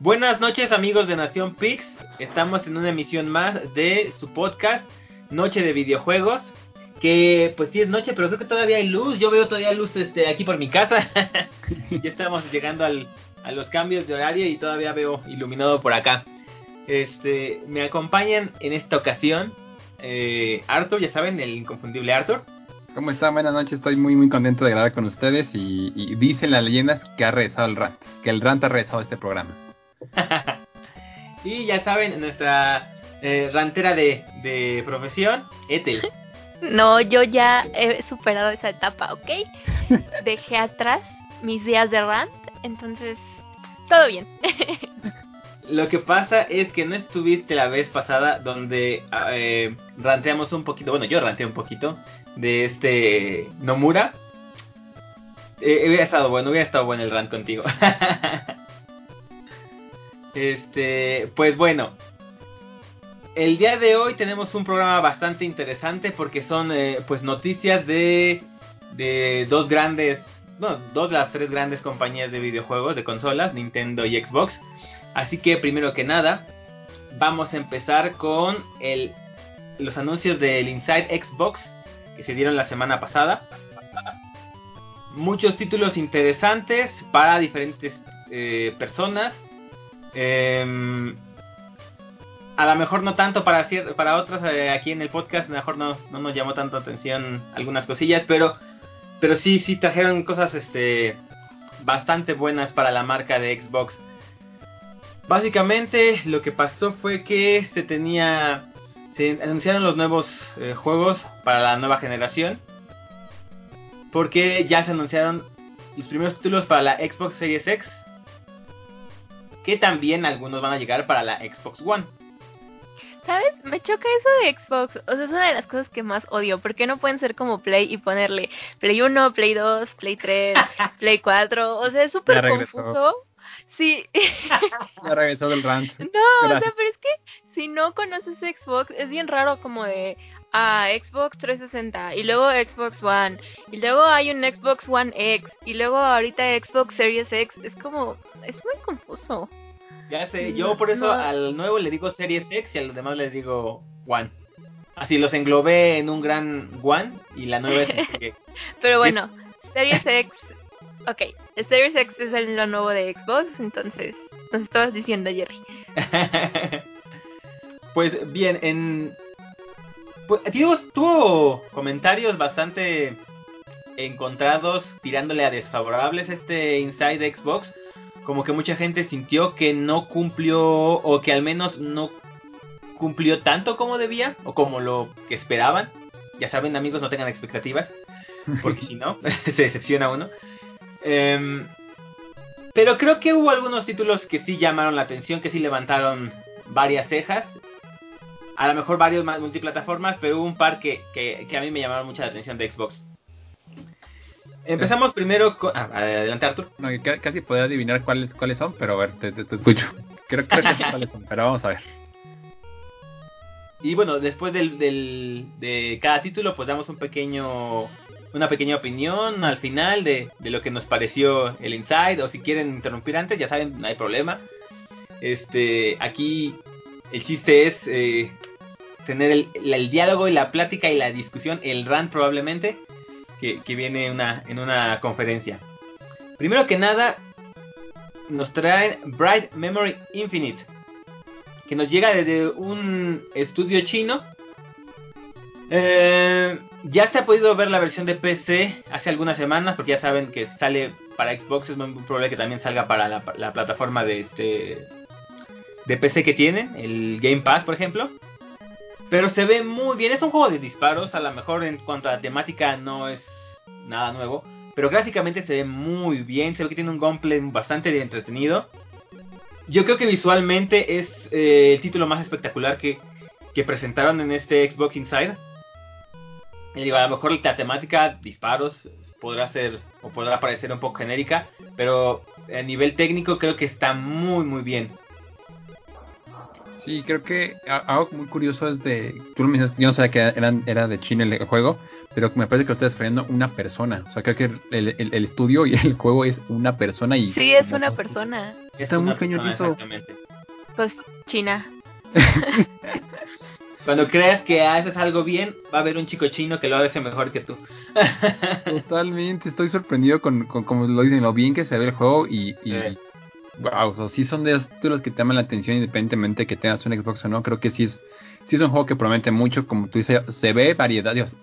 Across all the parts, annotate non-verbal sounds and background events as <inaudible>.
Buenas noches amigos de Nación Pix, estamos en una emisión más de su podcast Noche de Videojuegos, que pues sí es noche, pero creo que todavía hay luz, yo veo todavía luz este, aquí por mi casa, <laughs> ya estamos llegando al, a los cambios de horario y todavía veo iluminado por acá. Este, me acompañan en esta ocasión eh, Arthur, ya saben, el inconfundible Arthur. ¿Cómo están? Buenas noches, estoy muy muy contento de grabar con ustedes y, y dicen las leyendas que ha regresado el rant, que el rant ha regresado a este programa. <laughs> y ya saben, nuestra eh, rantera de, de profesión, Ethel. <laughs> No, yo ya he superado esa etapa, ¿ok? <laughs> Dejé atrás mis días de rant, entonces todo bien. Lo que pasa es que no estuviste la vez pasada donde eh, ranteamos un poquito, bueno, yo ranteé un poquito de este Nomura. Eh, hubiera estado bueno, hubiera estado bueno el rant contigo. Este, pues bueno, el día de hoy tenemos un programa bastante interesante porque son eh, pues noticias de, de dos grandes, bueno, dos de las tres grandes compañías de videojuegos, de consolas, Nintendo y Xbox. Así que primero que nada, vamos a empezar con el, los anuncios del Inside Xbox que se dieron la semana pasada. Muchos títulos interesantes para diferentes eh, personas. Eh, a lo mejor no tanto para para otras eh, aquí en el podcast, a lo mejor no, no nos llamó tanto atención algunas cosillas, pero pero sí sí trajeron cosas este bastante buenas para la marca de Xbox. Básicamente lo que pasó fue que se tenía se anunciaron los nuevos eh, juegos para la nueva generación. Porque ya se anunciaron los primeros títulos para la Xbox Series X. Que también algunos van a llegar para la Xbox One. ¿Sabes? Me choca eso de Xbox. O sea, es una de las cosas que más odio. ¿Por qué no pueden ser como Play y ponerle Play 1, Play 2, Play 3, <laughs> Play 4? O sea, es súper confuso. Sí. <laughs> ya regresó del rant. <laughs> No, o sea, pero es que si no conoces Xbox, es bien raro como de a Xbox 360 y luego Xbox One y luego hay un Xbox One X y luego ahorita Xbox Series X. Es como, es muy confuso. Ya sé, yo por eso al nuevo le digo Series X y a los demás les digo One. Así los englobé en un gran One y la nueva es <laughs> Pero bueno, Series X, ok, el Series X es el, lo nuevo de Xbox, entonces nos estabas diciendo Jerry. <laughs> pues bien, en... Pues, digo, tuvo comentarios bastante encontrados tirándole a desfavorables este Inside Xbox como que mucha gente sintió que no cumplió o que al menos no cumplió tanto como debía o como lo que esperaban. Ya saben amigos, no tengan expectativas, porque si no, <laughs> <laughs> se decepciona uno. Em, pero creo que hubo algunos títulos que sí llamaron la atención, que sí levantaron varias cejas. A lo mejor varios más multiplataformas, pero hubo un par que, que, que a mí me llamaron mucha la atención de Xbox. Empezamos primero con... Ah, adelante Artur. No, casi podía adivinar cuáles cuáles son, pero a ver, te, te, escucho. Creo, que sé <laughs> cuáles son, pero vamos a ver. Y bueno, después del, del, de cada título, pues damos un pequeño, una pequeña opinión al final de, de, lo que nos pareció el Inside. O si quieren interrumpir antes, ya saben, no hay problema. Este, aquí el chiste es eh, tener el, diálogo y la plática y la discusión, el rant probablemente, que, viene una, en una conferencia. Primero que nada, nos traen Bright Memory Infinite, que nos llega desde un estudio chino. Eh, ya se ha podido ver la versión de PC hace algunas semanas, porque ya saben que sale para Xbox, es muy probable que también salga para la, la plataforma de este de PC que tienen, el Game Pass, por ejemplo. Pero se ve muy bien, es un juego de disparos, a lo mejor en cuanto a temática no es nada nuevo, pero gráficamente se ve muy bien, se ve que tiene un gameplay bastante entretenido. Yo creo que visualmente es eh, el título más espectacular que, que presentaron en este Xbox Inside. Y digo, a lo mejor la temática, disparos, podrá ser o podrá parecer un poco genérica, pero a nivel técnico creo que está muy muy bien. Sí, creo que algo muy curioso es de. Tú lo mencionaste, yo no sabía que era, era de China el juego, pero me parece que lo estás refiriendo a una persona. O sea, creo que el, el- el estudio y el juego es una persona y... Sí, es una persona. Está Es muy cañón eso. Pues China. <laughs> Cuando creas que haces algo bien, va a haber un chico chino que lo hace mejor que tú. <laughs> Totalmente, estoy sorprendido con, con como lo dicen, lo bien que se ve el juego y... y Sí. Wow, o sea, sí son de esos títulos que te llaman la atención independientemente que tengas un Xbox o no. Creo que sí es, un juego que promete mucho, como tú dices, se ve variedad. Dios,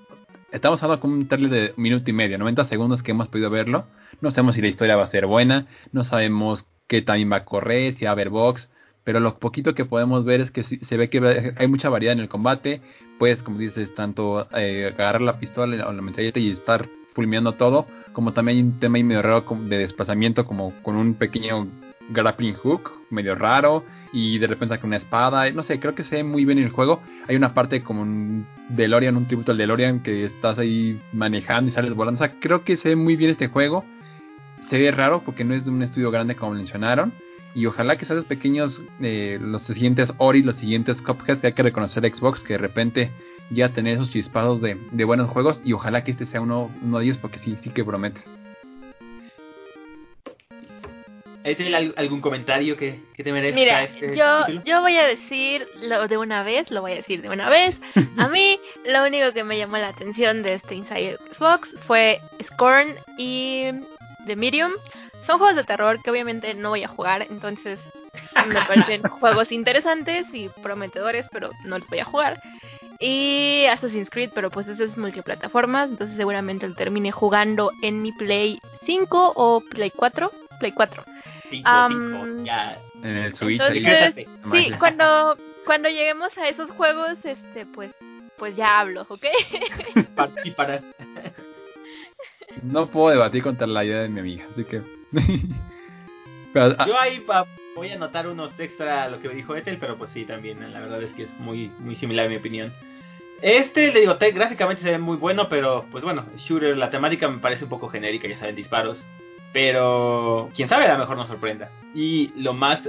estamos hablando con un trailer de minuto y medio, 90 segundos que hemos podido verlo. No sabemos si la historia va a ser buena, no sabemos qué también va a correr, si va a haber box, pero lo poquito que podemos ver es que sí- se ve que hay mucha variedad en el combate. Puedes, como dices, tanto eh, agarrar la pistola o la metralleta y estar fulminando todo, como también hay un tema ahí medio raro de desplazamiento, como con un pequeño grappling hook, medio raro, y de repente con una espada, no sé, creo que se ve muy bien en el juego. Hay una parte como un DeLorean, un tributo al DeLorean, que estás ahí manejando y sales volando. O sea, creo que se ve muy bien este juego. Se ve raro porque no es de un estudio grande como mencionaron. Y ojalá que sean pequeños, eh, los siguientes Ori, los siguientes Cuphead, que hay que reconocer Xbox, que de repente ya tener esos chispados de, de buenos juegos. Y ojalá que este sea uno, uno de ellos porque sí, sí que promete. Algún comentario que, que te merezca Mira, este yo, título? yo voy a decir lo de una vez, lo voy a decir de una vez. <laughs> A mí, lo único que me llamó la atención de este Inside Xbox fue Scorn y The Medium. Son juegos de terror que obviamente no voy a jugar, entonces me parecen <laughs> juegos interesantes y prometedores, pero no los voy a jugar. Y Assassin's Creed, pero pues eso es multiplataformas, entonces seguramente lo termine jugando en mi Play 5 o Play 4. Play 4. Cinco, cinco, ya. En el Switch. Entonces. Sí, cuando, cuando lleguemos a esos juegos, este, pues, pues ya hablo, ¿ok? <laughs> Participarás. No puedo debatir contra la idea de mi amiga, así que. <laughs> Pero, ah, Yo ahí va- voy a anotar unos extra a lo que dijo Ethel, pero pues sí, también, la verdad es que es muy, muy similar en mi opinión. Este, le digo, te- gráficamente se ve muy bueno, pero pues bueno, shooter, la temática me parece un poco genérica, ya saben, disparos. Pero, quién sabe, a lo mejor nos sorprenda. Y lo más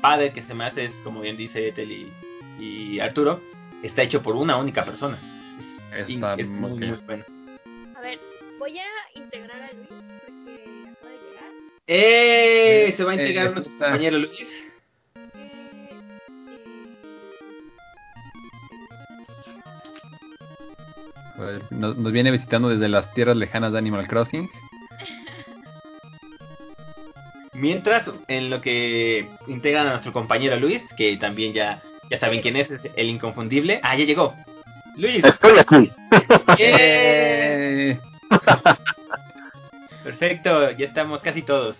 padre que se me hace es, como bien dice Ethel y, y Arturo, está hecho por una única persona. Es, Está es muy, muy bueno. A ver, voy a integrar a Luis porque acaba de llegar. ¡Eh! Se va a integrar eh, nuestro está. compañero Luis. nos, nos viene visitando desde las tierras lejanas de Animal Crossing. Mientras, en lo que integran a nuestro compañero Luis, que también ya, ya saben quién es, es el inconfundible. Ah, ya llegó. Luis. Estoy aquí. ¡Eh! Eh, <laughs> Perfecto, ya estamos casi todos.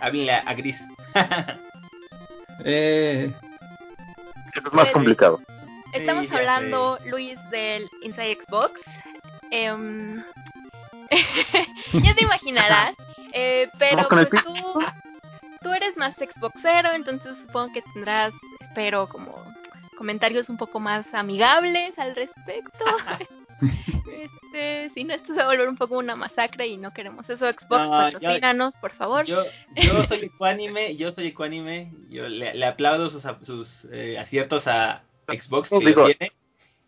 Háblenle a, Gris. <laughs> eh, Es más complicado. Estamos Sí, hablando, Luis, del Inside Xbox. Em, <laughs> ya te imaginarás, eh, pero pues tú, tú eres más Xboxero, entonces supongo que tendrás, espero, como comentarios un poco más amigables al respecto. <laughs> este, si no, esto se va a volver un poco una masacre y no queremos eso. Xbox, No, yo- patrocínanos, por favor. Yo, yo soy ecuánime, yo soy ecuánime. Yo le, le aplaudo sus, sus eh, aciertos a Xbox que Digo- tiene.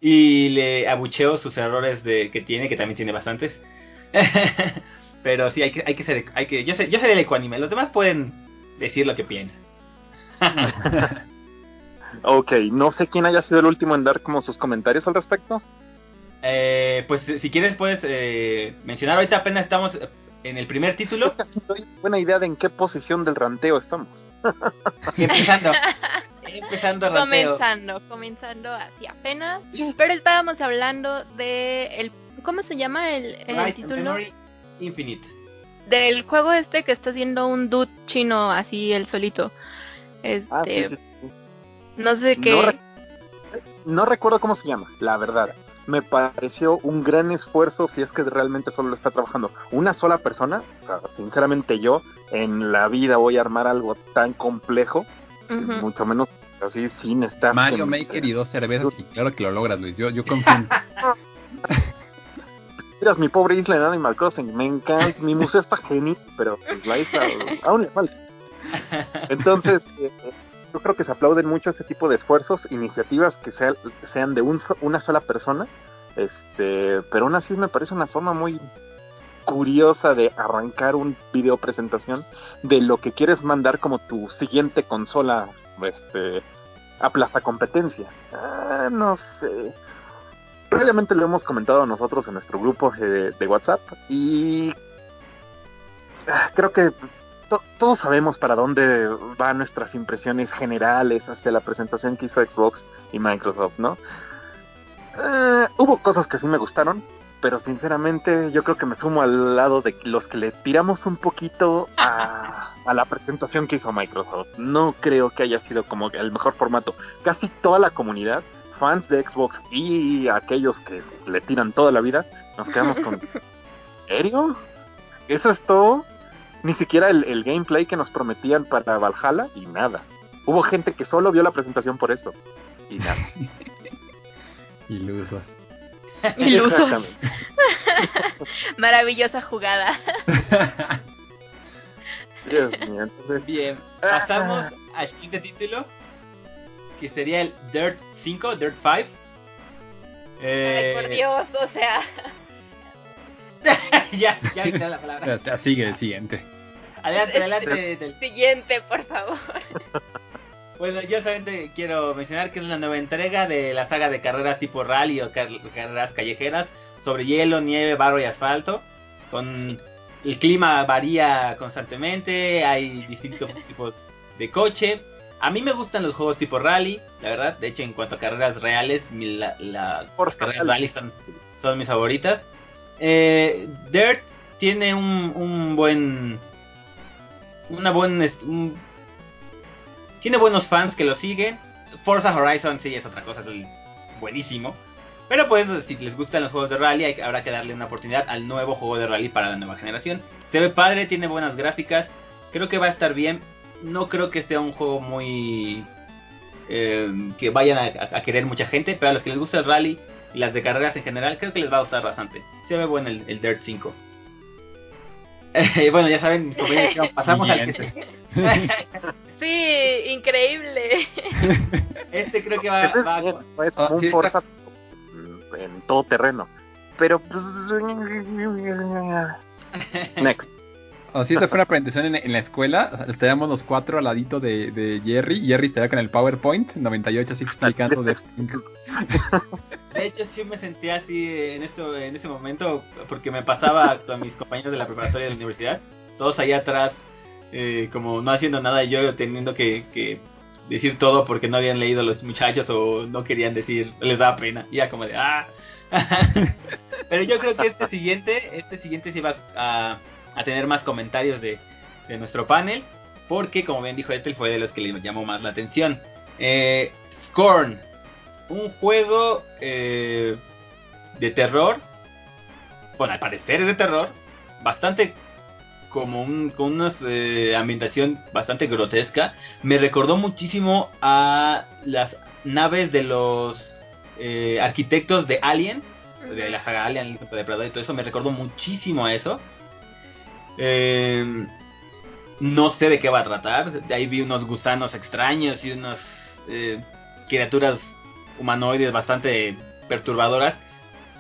Y le abucheo sus errores de que tiene, que también tiene bastantes. <laughs> Pero sí, hay que, hay que ser, hay que, yo, sé, yo seré el ecuánime, los demás pueden decir lo que piensan. <laughs> Ok, no sé quién haya sido el último en dar como sus comentarios al respecto. Eh, pues si quieres puedes eh, mencionar, ahorita apenas estamos en el primer título, doy buena idea de en qué posición del ranteo estamos. <laughs> empezando, empezando ranteo. Comenzando, comenzando así apenas. Pero estábamos hablando de el ¿cómo se llama el, el Right título? Memory Infinite. Del juego este que está haciendo un dude chino así el solito. Este, Ah, sí, sí, sí. no sé No, qué. rec- no recuerdo cómo se llama, la verdad. Me pareció un gran esfuerzo si es que realmente solo lo está trabajando una sola persona. O sea, sinceramente yo en la vida voy a armar algo tan complejo, mucho menos así sin estar. Mario Maker y dos cervezas, y claro que lo logras, Luis. Yo, yo confío <laughs> en Miras mi pobre isla en Animal Crossing, me encanta, mi museo está genial, pero pues, la isla aún le falta. Entonces, eh, yo creo que se aplauden mucho ese tipo de esfuerzos, iniciativas que sea- sean de un una sola persona Este, pero aún así me parece una forma muy curiosa de arrancar un video presentación de lo que quieres mandar como tu siguiente consola este aplasta competencia. Ah, no sé. Previamente lo hemos comentado nosotros en nuestro grupo de, de WhatsApp y ah, creo que to- todos sabemos para dónde van nuestras impresiones generales hacia la presentación que hizo Xbox y Microsoft, ¿no? Eh, hubo cosas que sí me gustaron, pero sinceramente yo creo que me sumo al lado de los que le tiramos un poquito a, a la presentación que hizo Microsoft. No creo que haya sido como el mejor formato. Casi toda la comunidad, fans de Xbox y aquellos que le tiran toda la vida, nos quedamos con... <laughs> ¿En serio? ¿Eso es todo? Ni siquiera el, el gameplay que nos prometían para Valhalla y nada. Hubo gente que solo vio la presentación por eso. Y nada. <laughs> Ilusos. <laughs> Ilusos. Exactamente. Maravillosa jugada. Dios mío, entonces, Bien, pasamos al siguiente título, que sería el Dirt 5, Dirt 5. Eh, Ay, por Dios, o sea. <laughs> ya, ya me queda la O palabra. <laughs> sea, sigue el siguiente. Adelante, adelante. Del- Siguiente, por favor. <laughs> Bueno, yo solamente quiero mencionar que es la nueva entrega de la saga de carreras tipo rally o car- carreras callejeras sobre hielo, nieve, barro y asfalto. Con el clima varía constantemente, hay distintos tipos de coche. A mí me gustan los juegos tipo rally, la verdad. De hecho, en cuanto a carreras reales, mi- la, la- Forza las carreras Rally. son, son mis favoritas. Eh, Dirt tiene un, un buen. Una buen. un- tiene buenos fans que lo siguen. Forza Horizon sí es otra cosa, es buenísimo. Pero pues si les gustan los juegos de rally, hay- habrá que darle una oportunidad al nuevo juego de rally para la nueva generación. Se ve padre, tiene buenas gráficas. Creo que va a estar bien. No creo que sea un juego muy... eh, que vayan a, a querer mucha gente, pero a los que les gusta el rally y las de carreras en general, creo que les va a gustar bastante. Se ve bueno el, el Dirt 5. Eh, <laughs> bueno, ya saben, mis compañeros, <laughs> pasamos al que Sí, increíble. <laughs> Este creo que va, es va- bien, es Ah, como sí, un Forza en todo terreno. Pero pues next. Si esta fue una presentación en, la escuela, estaríamos los cuatro al ladito de, de Jerry. Jerry estaría con el PowerPoint 98 así explicando de hecho, sí me sentía así en esto, en ese momento, porque me pasaba con mis compañeros de la preparatoria de la universidad, todos allá atrás, eh, como no haciendo nada, y yo teniendo que, que decir todo porque no habían leído los muchachos o no querían decir, les daba pena, y ya como de, ah. <laughs> Pero yo creo que este siguiente, este siguiente sí va a, a tener más comentarios de, de nuestro panel, porque como bien dijo Ethel, fue de los que le llamó más la atención. Eh, Scorn, un juego eh, de terror, bueno, al parecer es de terror, bastante como un, con una eh, ambientación bastante grotesca. Me recordó muchísimo a las naves de los arquitectos de Alien, de la saga Alien, el depredador y todo eso. Me recordó muchísimo a eso. Eh, no sé de qué va a tratar. De ahí vi unos gusanos extraños y unas eh, criaturas humanoides bastante perturbadoras.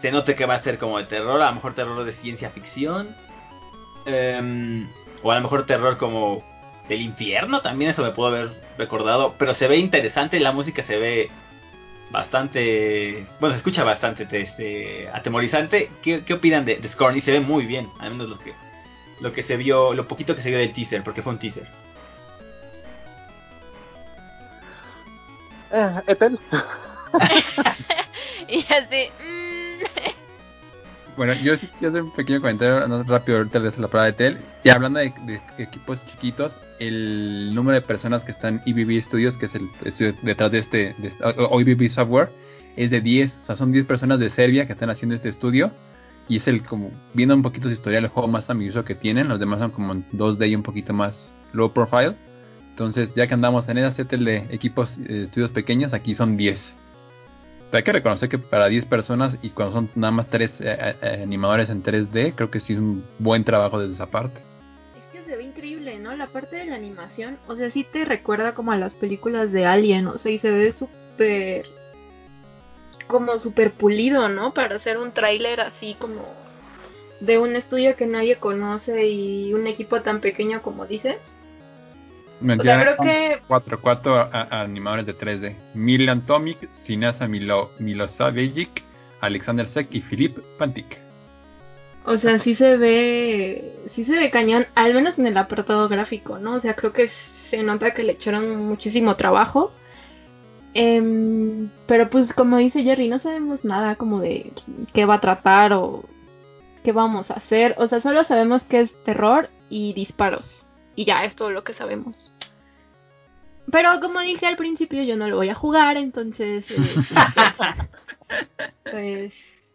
Se nota que va a ser como de terror, a lo mejor terror de ciencia ficción. Em, o a lo mejor terror como del infierno, también eso me puedo haber recordado. Pero se ve interesante, la música se ve bastante... Bueno, se escucha bastante este, atemorizante. ¿Qué, opinan de, de Scorn? Y se ve muy bien, al menos lo que, lo que se vio, lo poquito que se vio del teaser, porque fue un teaser. Eh, Ethel. <laughs> y así. mm, Bueno, yo sí quiero hacer un pequeño comentario no, rápido ahorita les la palabra de Tel. Y hablando de, de equipos chiquitos, el número de personas que están en EBB Studios, que es el estudio detrás de este, de, este- o, o EBB Software, es de 10. O sea, son 10 personas de Serbia que están haciendo este estudio. Y es el, como, viendo un poquito su historial, el juego más ambicioso que tienen. Los demás son como 2D y un poquito más low profile. Entonces, ya que andamos en esa setel de equipos, eh, estudios pequeños, aquí son 10. Pero hay que reconocer que para 10 personas y cuando son nada más 3 animadores en 3D, creo que sí es un buen trabajo desde esa parte. Es que se ve increíble, ¿no? La parte de la animación, o sea, sí te recuerda como a las películas de Alien, o sea, y se ve súper como super pulido, ¿no? Para hacer un tráiler así como de un estudio que nadie conoce y un equipo tan pequeño como dices. Mentira, creo que- cuatro, cuatro a- a- animadores de 3D. Milan Tomic, Sinasa Milo, Milosavic, Alexander Sek y Filip Pantic. O sea, sí se ve, sí se ve cañón, al menos en el apartado gráfico, ¿no? O sea, creo que se nota que le echaron muchísimo trabajo. Em, pero pues como dice Jerry, no sabemos nada como de qué va a tratar o qué vamos a hacer. O sea, solo sabemos que es terror y disparos. Y ya es todo lo que sabemos. Pero como dije al principio, yo no lo voy a jugar, entonces... eh, <laughs> pues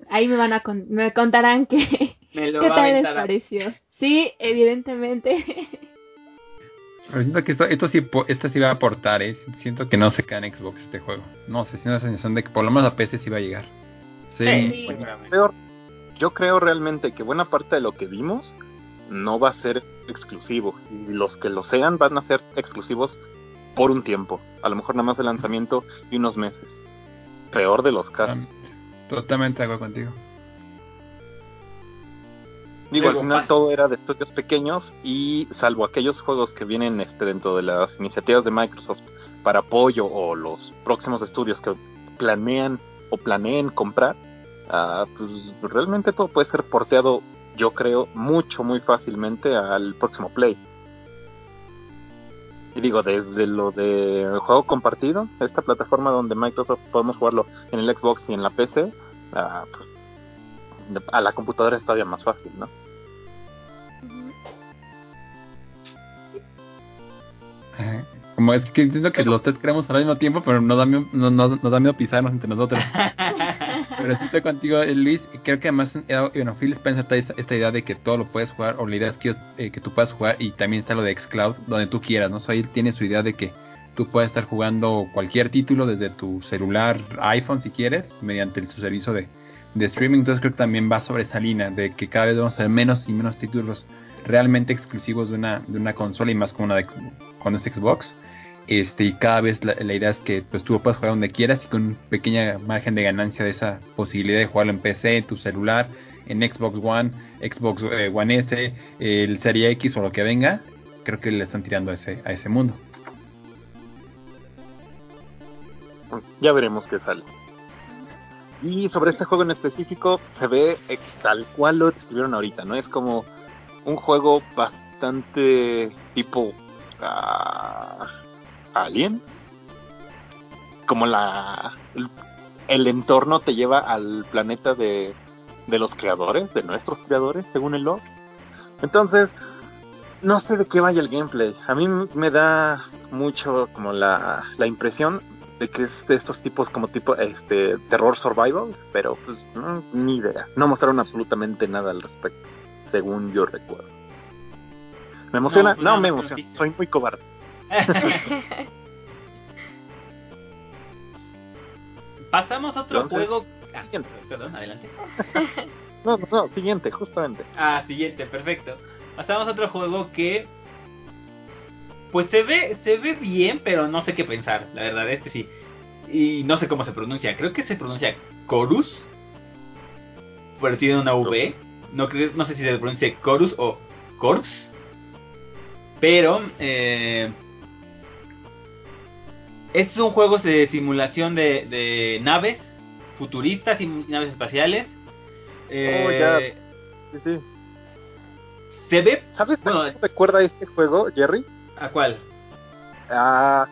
ahí me van a con- me contarán que, Me lo ¿Qué tal les pareció? Sí, evidentemente. <laughs> Pero siento que esto, esto, sí, po- esto sí va a aportar, ¿eh? Siento que no se queda en Xbox este juego. No sé, siento la sensación de que por lo menos a PC sí va a llegar. Sí, Sí, Sí. Peor, yo creo realmente que buena parte de lo que vimos no va a ser exclusivo. Y los que lo sean van a ser exclusivos por un tiempo. A lo mejor nada más de lanzamiento y unos meses. Peor de los casos. totalmente de acuerdo contigo. Digo, al final todo era de estudios pequeños y salvo aquellos juegos que vienen este, dentro de las iniciativas de Microsoft para apoyo o los próximos estudios que planean o planeen comprar, ah, pues realmente todo puede ser porteado, yo creo, mucho, muy fácilmente al próximo Play. Y digo, desde lo de juego compartido, esta plataforma donde Microsoft podemos jugarlo en el Xbox y en la PC, ah, pues a la computadora es todavía más fácil, ¿no? Como es que entiendo que los tres queremos al mismo tiempo, pero no da miedo, no, no- nos da miedo pisarnos entre nosotros. <laughs> Pero sí estoy contigo, eh, Luis. Creo que además, eh, bueno, Phil Spencer trae esta, esta idea de que todo lo puedes jugar, o la idea es que, eh, que tú puedas jugar, y también está lo de Xcloud, donde tú quieras, ¿no? O sea, él tiene su idea de que tú puedes estar jugando cualquier título desde tu celular, iPhone si quieres, mediante el- su servicio de, de streaming. Entonces creo que también va sobre esa línea de que cada vez vamos a tener menos y menos títulos realmente exclusivos de una, de una consola y más con una de, con este Xbox. Este, y cada vez la, idea es que pues tú puedas jugar donde quieras y con un pequeña margen de ganancia de esa posibilidad de jugarlo en PC, en tu celular, en Xbox One, Xbox eh, One S, el Serie X o lo que venga, creo que le están tirando a ese, a ese mundo. Ya veremos qué sale. Y sobre este juego en específico, se ve tal cual lo describieron ahorita, ¿no? Es como un juego bastante tipo ah, Alien. Como la el, el entorno te lleva al planeta de, de los creadores, de nuestros creadores, según el lore. Entonces, no sé de qué vaya el gameplay. A mí me da mucho como la, la impresión de que es de estos tipos como tipo este terror survival, pero pues ni idea. No mostraron absolutamente nada al respecto, según yo recuerdo. ¿Me emociona? No, No, no, me emociona. Soy muy cobarde. <laughs> Pasamos a otro Entonces- juego. Ah, Siguiente. perdón, adelante. No, <laughs> no, no, siguiente, justamente. Ah, siguiente, perfecto. Pasamos a otro juego que. Pues se ve, se ve bien, pero no sé qué pensar, la verdad, este sí. Y no sé cómo se pronuncia, creo que se pronuncia Chorus. Pero tiene una V. No, creo, no sé si se pronuncia Chorus o Corps. Pero, eh, este es un juego de simulación de, de naves futuristas y naves espaciales. Oh, ya. Eh, Sí, sí. Se ve. ¿Sabes Bueno, recuerda este juego, Jerry? ¿A cuál? Ah,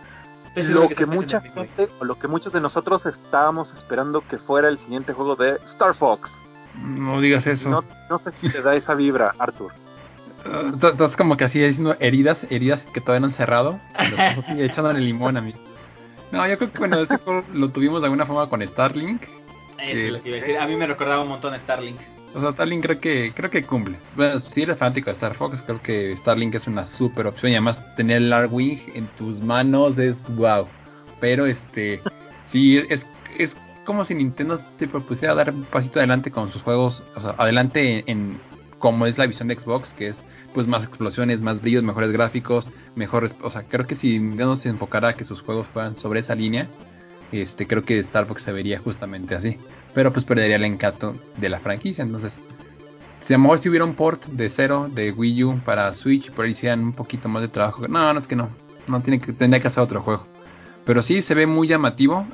seguro lo que en mucha gente o lo que muchos de nosotros estábamos esperando que fuera el siguiente juego de Star Fox. No digas eso. No, no sé si te da esa vibra, Arthur. Ah, Estás como que así diciendo heridas, heridas que todavía no han cerrado. Echándole limón a mí. No, yo creo que bueno, ese juego lo tuvimos de alguna forma con Starlink. Eso es lo que iba a decir. A mí me recordaba un montón a Starlink. O sea, Starlink creo que creo que cumple. Bueno, si eres fanático de Star Fox, creo que Starlink es una super opción y además tener el Arwing en tus manos es wow. Pero este <laughs> sí es es como si Nintendo se propusiera dar un pasito adelante con sus juegos, o sea, adelante en, en como es la visión de Xbox, que es pues más explosiones, más brillos, mejores gráficos, mejores, o sea, creo que si Nintendo se enfocara a que sus juegos fueran sobre esa línea, este creo que Star Fox se vería justamente así. Pero pues perdería el encanto de la franquicia. Entonces, si a lo mejor si hubiera un port de cero de Wii U para Switch, por ahí hicieran un poquito más de trabajo. No, no es que no. No tiene que, tendría que hacer otro juego. Pero sí se ve muy llamativo.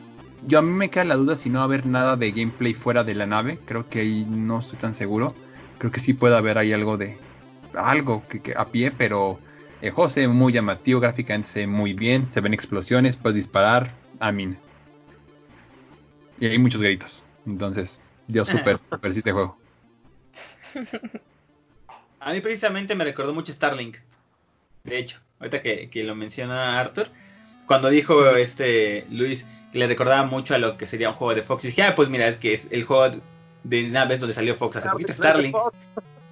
Yo a mí me queda la duda si no va a haber nada de gameplay fuera de la nave. Creo que ahí no estoy tan seguro. Creo que sí puede haber ahí algo de. Algo que, a pie, pero el muy llamativo, gráficamente se ve muy bien, se ven explosiones, puedes disparar, a mí. Y hay muchos gritos. Entonces, dio súper, súper sí este juego. A mí precisamente me recordó mucho Starlink. De hecho, ahorita que, que lo menciona Arthur, cuando dijo este Luis que le recordaba mucho a lo que sería un juego de Fox, y dije, ah, pues mira, es que es el juego de naves donde salió Fox hace poquito, Starlink.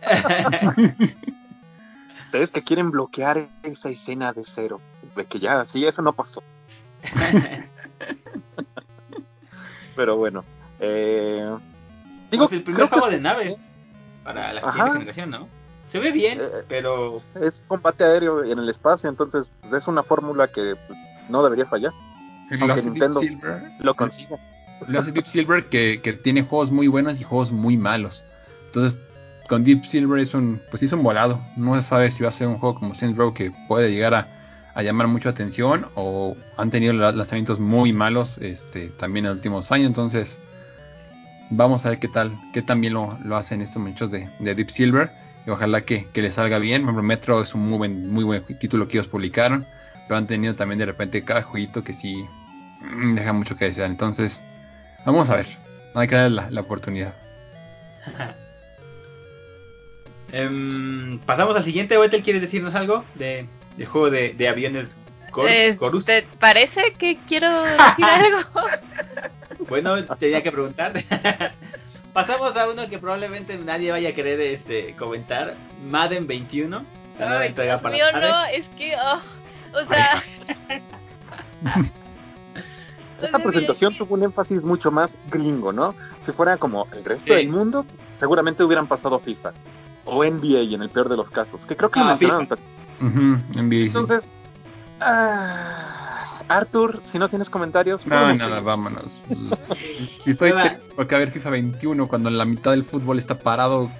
<laughs> Ustedes que quieren bloquear esa escena de cero, de que ya, sí, eso no pasó. <laughs> Pero bueno, eh, digo, es el primer juego de naves para la siguiente generación, ¿no? Se ve bien, eh, pero... Es combate aéreo en el espacio, entonces es una fórmula que no debería fallar. Lo hace Nintendo Silver, lo consigue. Lo hace Deep Silver que, que tiene juegos muy buenos y juegos muy malos. Entonces, con Deep Silver es un, pues es un volado. No se sabe si va a ser un juego como Saints Row que puede llegar a, a llamar mucho atención o han tenido lanzamientos muy malos este, también en los últimos años. Entonces, vamos a ver qué tal, qué también lo, lo hacen estos muchachos de, de Deep Silver y ojalá que, que les salga bien. Metro es un muy buen, muy buen título que ellos publicaron, pero han tenido también de repente cada jueguito que sí mm, deja mucho que desear. Entonces, vamos a ver, hay que darle la, oportunidad. <laughs> Em, pasamos al siguiente, Wetel, ¿quieres decirnos algo de, del juego de, de aviones Corus? ¿Te parece que quiero decir <laughs> algo? bueno, tenía que preguntar. <laughs> Pasamos a uno que probablemente nadie vaya a querer este comentar. Madden 21. Ay, Dios mío, no, es que... Oh, o sea... Esta presentación tuvo un énfasis mucho más gringo, ¿no? Si fuera como el resto del mundo, seguramente hubieran pasado FIFA. O NBA en el peor de los casos. Que creo que ah, lo NBA. Entonces... Ah, Arthur, si no tienes comentarios. No, nada, vámonos. <laughs> y estoy porque a ver FIFA 21 cuando en la mitad del fútbol está parado,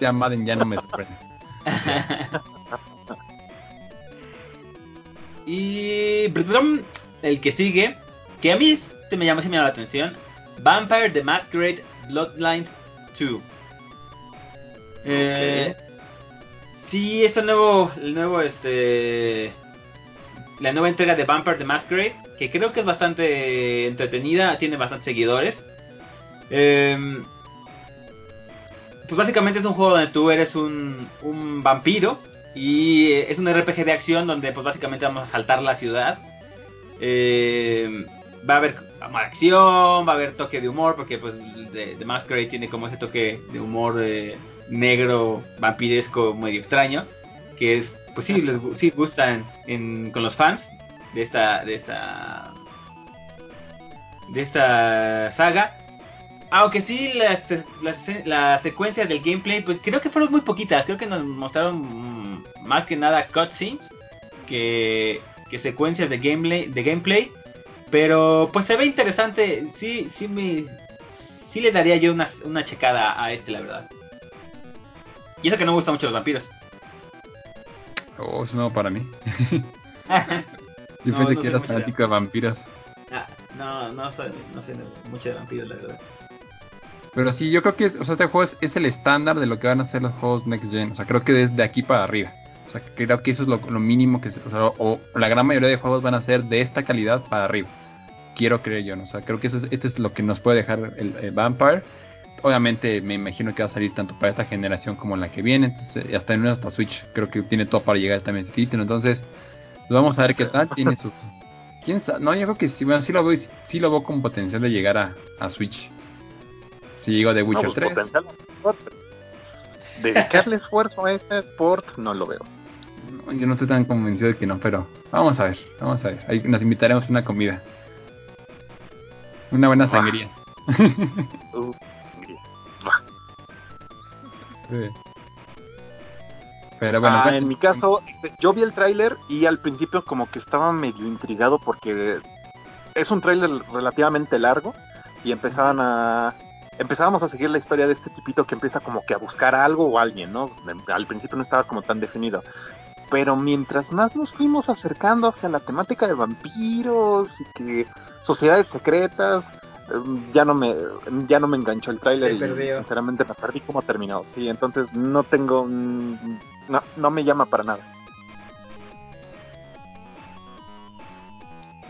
ya Madden ya no me sorprende. <laughs> y el que sigue, que a mí se me llama, se me llama la atención, Vampire the Masquerade Bloodlines 2. Eh, sí, este nuevo, el nuevo este la nueva entrega de Vampire the Masquerade, que creo que es bastante entretenida, tiene bastantes seguidores. Em, pues básicamente es un juego donde tú eres un, un vampiro y es un RPG de acción donde pues básicamente vamos a saltar la ciudad. Em, va a haber acción, va a haber toque de humor, porque pues The, Masquerade tiene como ese toque de humor eh, negro, vampiresco, medio extraño, que es pues sí, les sí gustan con los fans de esta, de esta, de esta saga. Aunque sí, las, las, secuencias del gameplay, pues creo que fueron muy poquitas. Creo que nos mostraron más que nada cutscenes que, que secuencias de gameplay, de gameplay. Pero pues se ve interesante. Sí, sí me, sí le daría yo una, una checada a este, la verdad. Y eso que no me gustan mucho los vampiros. Oh, es nuevo para mí. <laughs> Yo pensé que eras fanático de vampiros. Ah, no, no soy, no sé mucho de vampiros, la verdad. Pero sí, yo creo que o sea, este juego es, el estándar de lo que van a ser los juegos Next Gen. O sea, creo que desde aquí para arriba. O sea, creo que eso es lo, mínimo que se... O, sea, o, la gran mayoría de juegos van a ser de esta calidad para arriba. Quiero creer yo, ¿no? O sea, creo que eso es, este es lo que nos puede dejar el Vampire obviamente me imagino que va a salir tanto para esta generación como la que viene. Entonces, hasta en hasta Switch creo que tiene todo para llegar también ese título. Entonces, pues vamos a ver qué tal. Tiene su. ¿Quién sabe? No, yo creo que sí, bueno, sí lo veo, sí lo veo con potencial de llegar a, a Switch. Si llega de Witcher 3. Pues, dedicarle esfuerzo a este port no lo veo. yo no estoy tan convencido de que no, pero vamos a ver, vamos a ver. Ahí nos invitaremos a una comida. Una buena sangría. <laughs> Uh. Pero bueno, ah, en mi caso, yo vi el tráiler y al principio como que estaba medio intrigado porque es un trailer relativamente largo y empezaban a empezábamos a seguir la historia de este tipito que empieza como que a buscar algo o alguien, ¿no? Al principio no estaba como tan definido. Pero mientras más nos fuimos acercando hacia la temática de vampiros y que sociedades secretas, em, ya no me ya no me enganchó el tráiler y sinceramente me perdí cómo terminó. Sí, entonces no tengo no, no me llama para nada.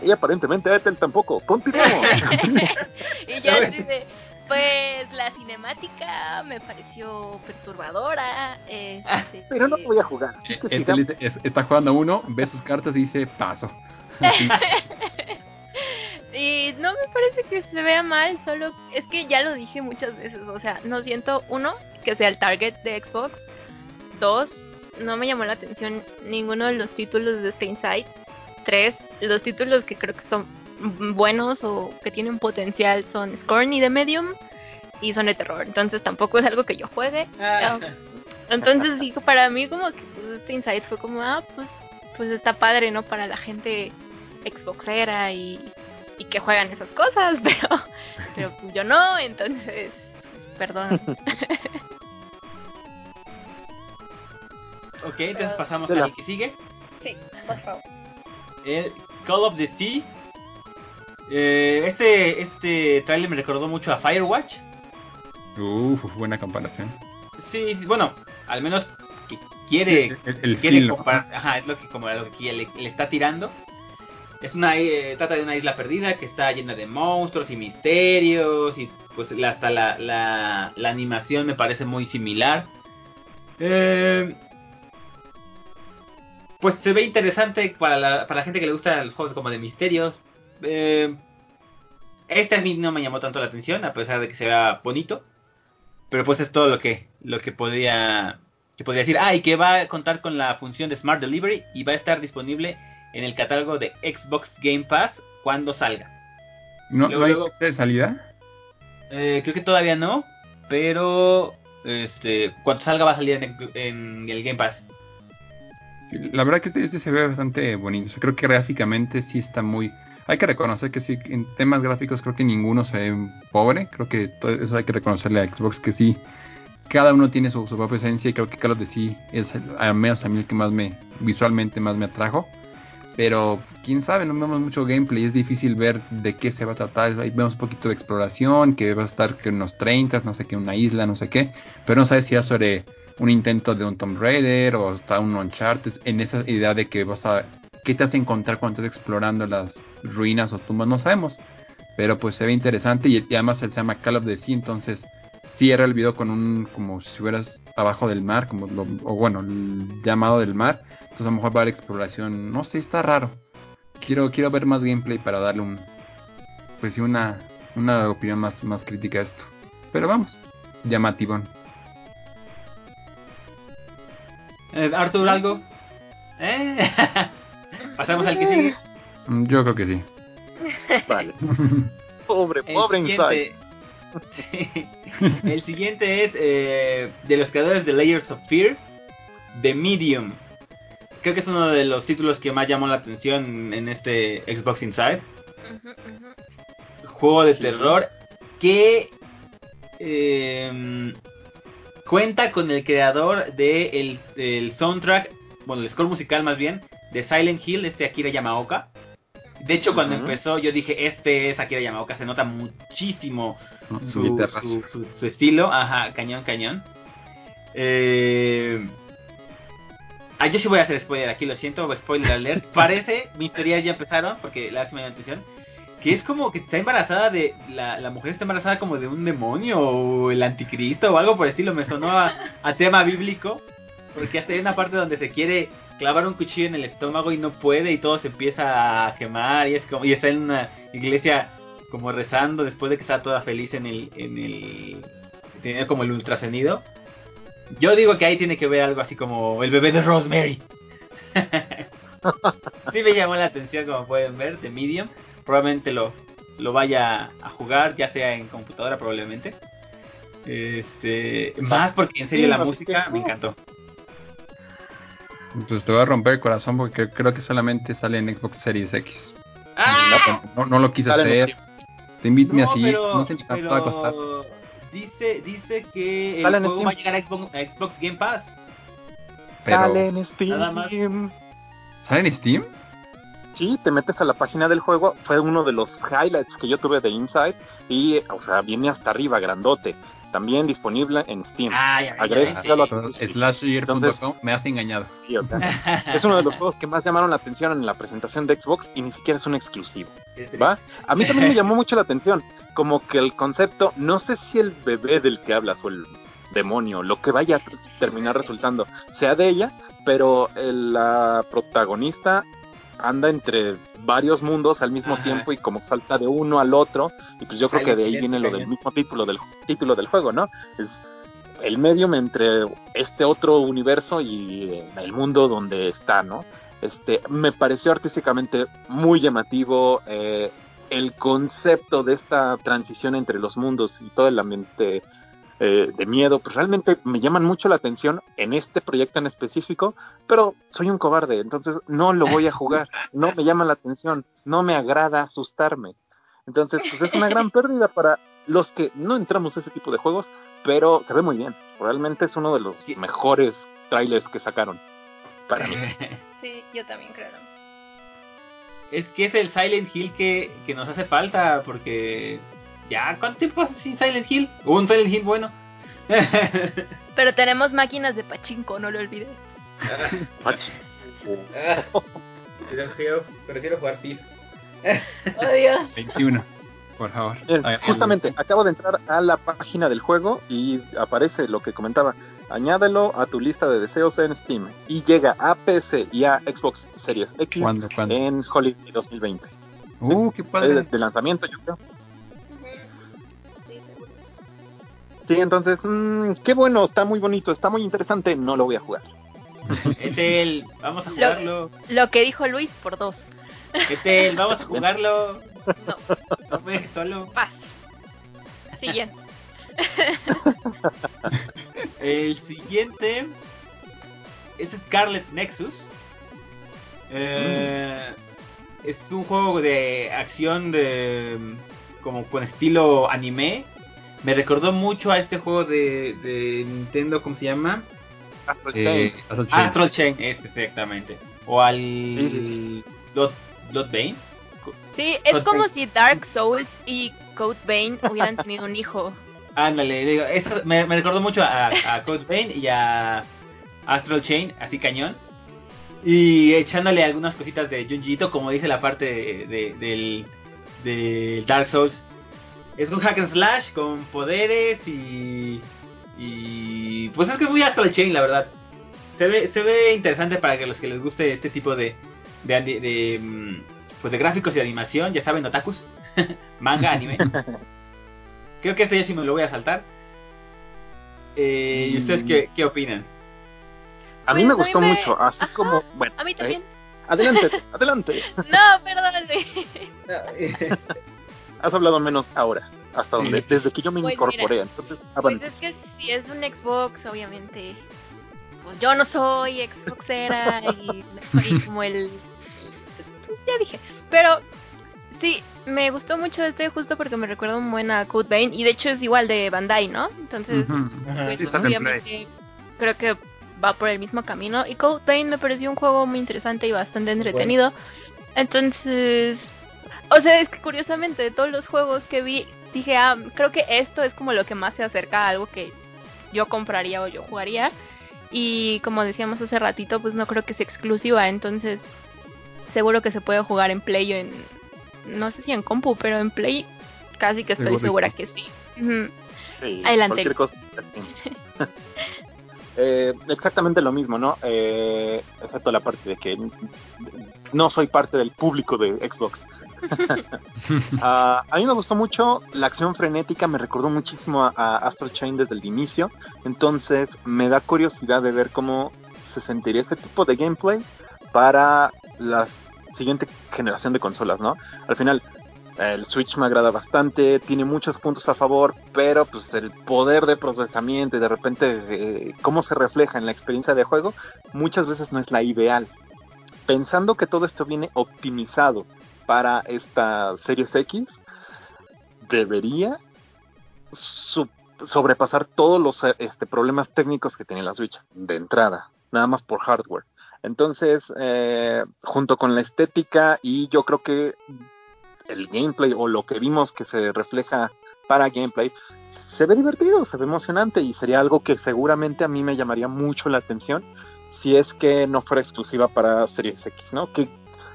Y aparentemente Ethel tampoco. Continuamos. <laughs> y ya <laughs> dice, pues la cinemática me pareció perturbadora. Este, Pero no voy a jugar. Eh, está jugando uno, ve sus cartas y dice paso. <laughs> y no me parece que se vea mal, solo es que ya lo dije muchas veces. O sea, no siento, uno, que sea el target de Xbox. Dos, no me llamó la atención ninguno de los títulos de Stay Inside. Tres, los títulos que creo que son buenos o que tienen potencial son Scorn y The Medium y son de terror. Entonces tampoco es algo que yo juegue. Ah. Entonces digo, para mí como que pues, este Insight fue como, ah, pues, pues está padre, ¿no? Para la gente Xboxera y, y que juegan esas cosas, <laughs> pero, pero pues yo no, entonces, perdón. ok, entonces pasamos al que sigue. Sí, por favor. El Call of the Sea. Eh, este este trailer me recordó mucho a Firewatch. Uf, buena comparación. Sí, bueno, al menos que quiere, el, quiere ajá, es lo que como lo que le, está tirando. Es una eh, trata de una isla perdida que está llena de monstruos y misterios y pues hasta la, la, la animación me parece muy similar. Eh, pues se ve interesante para la, para la gente que le gusta los juegos como de misterios. Eh, este a mí no me llamó tanto la atención, a pesar de que se vea bonito. Pero pues es todo lo que, lo que podría, que podría decir. Ah, y que va a contar con la función de Smart Delivery y va a estar disponible en el catálogo de Xbox Game Pass cuando salga. ¿No, hay de salida? Eh, creo que todavía no, pero este cuando salga va a salir en el Game Pass la verdad que este, este, se ve bastante bonito. creo que gráficamente sí está muy... Hay que reconocer que sí, en temas gráficos creo que ninguno se ve pobre. Creo que todo eso hay que reconocerle a Xbox que sí. Cada uno tiene su, propia esencia y creo que Carlos de sí es al menos a mí el que más me visualmente más me atrajo. Pero quién sabe, no vemos mucho gameplay, es difícil ver de qué se va a tratar. Vemos un poquito de exploración, que va a estar que unos 30, no sé qué, una isla, no sé qué. Pero no sabes si es sobre un intento de un Tomb Raider o está un Uncharted en esa idea de que vas a qué te hace encontrar cuando estás explorando las ruinas o tumbas no sabemos pero pues se ve interesante y, además él se llama Call of the Sea entonces cierra el video con un como si fueras abajo del mar como o bueno el llamado del mar entonces a lo mejor va a haber exploración no sé está raro quiero quiero ver más gameplay para darle un pues sí una una opinión más más crítica a esto pero vamos llamativón eh, Arthur, ¿algo? ¿Eh? <laughs> <laughs> ¿Pasamos al que sigue? Mm, yo creo que sí. <laughs> Vale. <laughs> pobre, pobre Inside. <laughs> El siguiente es eh, de los creadores de Layers of Fear, The Medium. Creo que es uno de los títulos que más llamó la atención en este Xbox Inside. Juego de terror que eh, Cuenta con el creador de el, soundtrack, bueno, el score musical más bien, de Silent Hill, este Akira Yamaoka. De hecho, cuando empezó, yo dije, este es Akira Yamaoka, se nota muchísimo su, estilo. Ajá, cañón, cañón. Eh... Ah, yo sí voy a hacer spoiler aquí, lo siento, spoiler alert. <laughs> Parece, mis teorías ya empezaron, porque la hace atención que es como que está embarazada de la, la mujer está embarazada como de un demonio o el anticristo o algo por el estilo me sonó a, tema bíblico porque hasta hay una parte donde se quiere clavar un cuchillo en el estómago y no puede y todo se empieza a quemar y es como y está en una iglesia como rezando después de que está toda feliz en el en el tiene como el ultrasonido yo digo que ahí tiene que ver algo así como el bebé de Rosemary <laughs> sí me llamó la atención como pueden ver de Medium probablemente lo, lo vaya a jugar, ya sea en computadora probablemente. Este, más porque en serio la música me encantó. Pues te voy a romper el corazón porque creo que solamente sale en Xbox Series X. ¡Ah! No, no lo quise Sale hacer. Te invito No, así. pero, no sé ni cuánto va a costar. dice, dice que el juego Steam. va a llegar a Xbox, a Xbox Game Pass. Pero, Sale en nada más. Steam. ¿Sale en Steam? Sí, te metes a la página del juego, fue uno de los highlights que yo tuve de Inside y, o sea, viene hasta arriba, grandote. También disponible en Steam. Ah, ya, ya, Agrega- ya, lo- sí. Slasher.com me has engañado. Sí, o sea, <laughs> es uno de los juegos que más llamaron la atención en la presentación de Xbox y ni siquiera es un exclusivo. ¿Va? A mí también me <laughs> llamó mucho la atención, como que el concepto, no sé si el bebé del que hablas o el demonio, lo que vaya a terminar resultando, sea de ella, pero el- la protagonista anda entre varios mundos al mismo Ajá. tiempo y como salta de uno al otro, y pues yo creo que de ahí viene lo del mismo título del título del juego, ¿no? Es el medium entre este otro universo y el mundo donde está, ¿no? Este, me pareció artísticamente muy llamativo eh, el concepto de esta transición entre los mundos y todo el ambiente eh, de miedo, pues realmente me llaman mucho la atención en este proyecto en específico, pero soy un cobarde, entonces no lo voy a jugar, <laughs> no me llama la atención, no me agrada asustarme. Entonces, pues es una gran pérdida para los que no entramos a ese tipo de juegos, pero se ve muy bien. Realmente es uno de los Sí. mejores trailers que sacaron para mí. <laughs> Sí, yo también creo. es que es el Silent Hill que, que nos hace falta, porque ya, ¿cuánto tiempo sin Silent Hill? Hubo un Silent Hill bueno. <laughs> Pero tenemos máquinas de pachinko, no lo olvides. <laughs> prefiero, prefiero jugar FIFA. Oh, Dios. 21, por favor. Justamente, acabo de entrar a la página del juego y aparece lo que comentaba. Añádelo a tu lista de deseos en Steam y llega a PC y a Xbox Series X ¿Cuándo? ¿Cuándo? en Holiday 2020. Uh, qué padre. de lanzamiento, yo creo. Sí, entonces, mm, qué bueno, está muy bonito, está muy interesante. No lo voy a jugar. <laughs> Etel, vamos a Lo- jugarlo. Lo que dijo Luis por dos. Etel, vamos a <laughs> jugarlo. No, No me dejes solo. paz. Siguiente. <laughs> El siguiente es Scarlet Nexus. Eh, Es un juego de acción de como con estilo anime. Me recordó mucho a este juego de, de Nintendo, ¿cómo se llama? Eh, Astral Chain. Astral Chain, este, exactamente. O al Sí, Blood, Bloodbane. Sí, es Code como si Dark Souls y Code Vein hubieran tenido un hijo. Ándale, digo, eso me, me recordó mucho a, a Code Vein y a Astral Chain, así cañón. Y echándole algunas cositas de Junji Ito, como dice la parte de, de- del, del Dark Souls. Es un hack and slash con poderes y. Y. Pues es que es muy Astral Chain, la verdad. Se ve, se ve interesante para que los que les guste este tipo de. de, ani- de, mm, pues de gráficos y animación, ya saben, otakus. <laughs> Manga, anime. <laughs> Creo que este ya sí me lo voy a saltar. Eh, ¿Y ustedes qué, qué opinan? A mí Pues, me mí gustó me- mucho, así Ajá, como, bueno, A mí eh, también. adelante, adelante. <laughs> No, perdón. Has hablado menos ahora, hasta donde, Sí. desde que yo me Pues incorporé. Entonces, Pues avance. es que si es un Xbox, obviamente. Pues yo no soy Xboxera y no soy <laughs> como el. pues, ya dije. Pero sí, me gustó mucho este justo porque me recuerda un buen a Code Vein. Y de hecho es igual de Bandai, ¿no? Entonces, pues, sí, obviamente creo que va por el mismo camino. Y Code Vein me pareció un juego muy interesante y bastante entretenido. Entonces, o sea, es que curiosamente de todos los juegos que vi, dije, ah, creo que esto es como lo que más se acerca a algo que yo compraría o yo jugaría. Y como decíamos hace ratito, pues no creo que sea exclusiva, entonces seguro que se puede jugar en Play o en, no sé si en compu, pero en Play casi que estoy Segurito. segura que sí. Sí, Adelante. cualquier cosa. <laughs> Eh, exactamente lo mismo, ¿no? Eh, excepto la parte de que no soy parte del público de Xbox. <laughs> Ah, a mí me gustó mucho la acción frenética, me recordó muchísimo a, a Astral Chain desde el inicio, entonces me da curiosidad de ver cómo se sentiría ese tipo de gameplay para la siguiente generación de consolas, ¿no? Al final, el Switch me agrada bastante, tiene muchos puntos a favor, pero pues el poder de procesamiento y de repente eh, cómo se refleja en la experiencia de juego, muchas veces no es la ideal. Pensando que todo esto viene optimizado para esta Series X debería sobrepasar todos los eh, este, problemas técnicos que tiene la Switch de entrada, nada más por hardware. Entonces, eh, junto con la estética y yo creo que el gameplay o lo que vimos que se refleja para gameplay, se ve divertido, se ve emocionante y sería algo que seguramente a mí me llamaría mucho la atención si es que no fuera exclusiva para Series X, ¿no?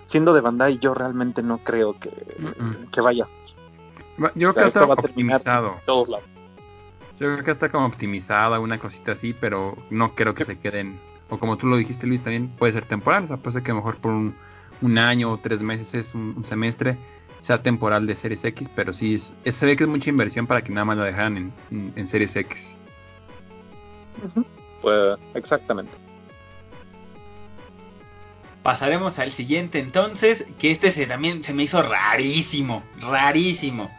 Siendo de Bandai yo realmente no creo que, que vaya Va- Yo creo que está optimizado. todos lados. Yo creo que está como optimizada, una cosita así, pero no creo que se queden. O como tú lo dijiste, Luis, también puede ser temporal. O sea, puede ser que mejor por un, un año o tres meses, un, un semestre, sea temporal de Series X. Pero sí, es, es- se ve que es mucha inversión para que nada más lo dejaran en, en, en Series X. Pues, exactamente. Pasaremos al siguiente entonces, que este se, también se me hizo rarísimo, rarísimo.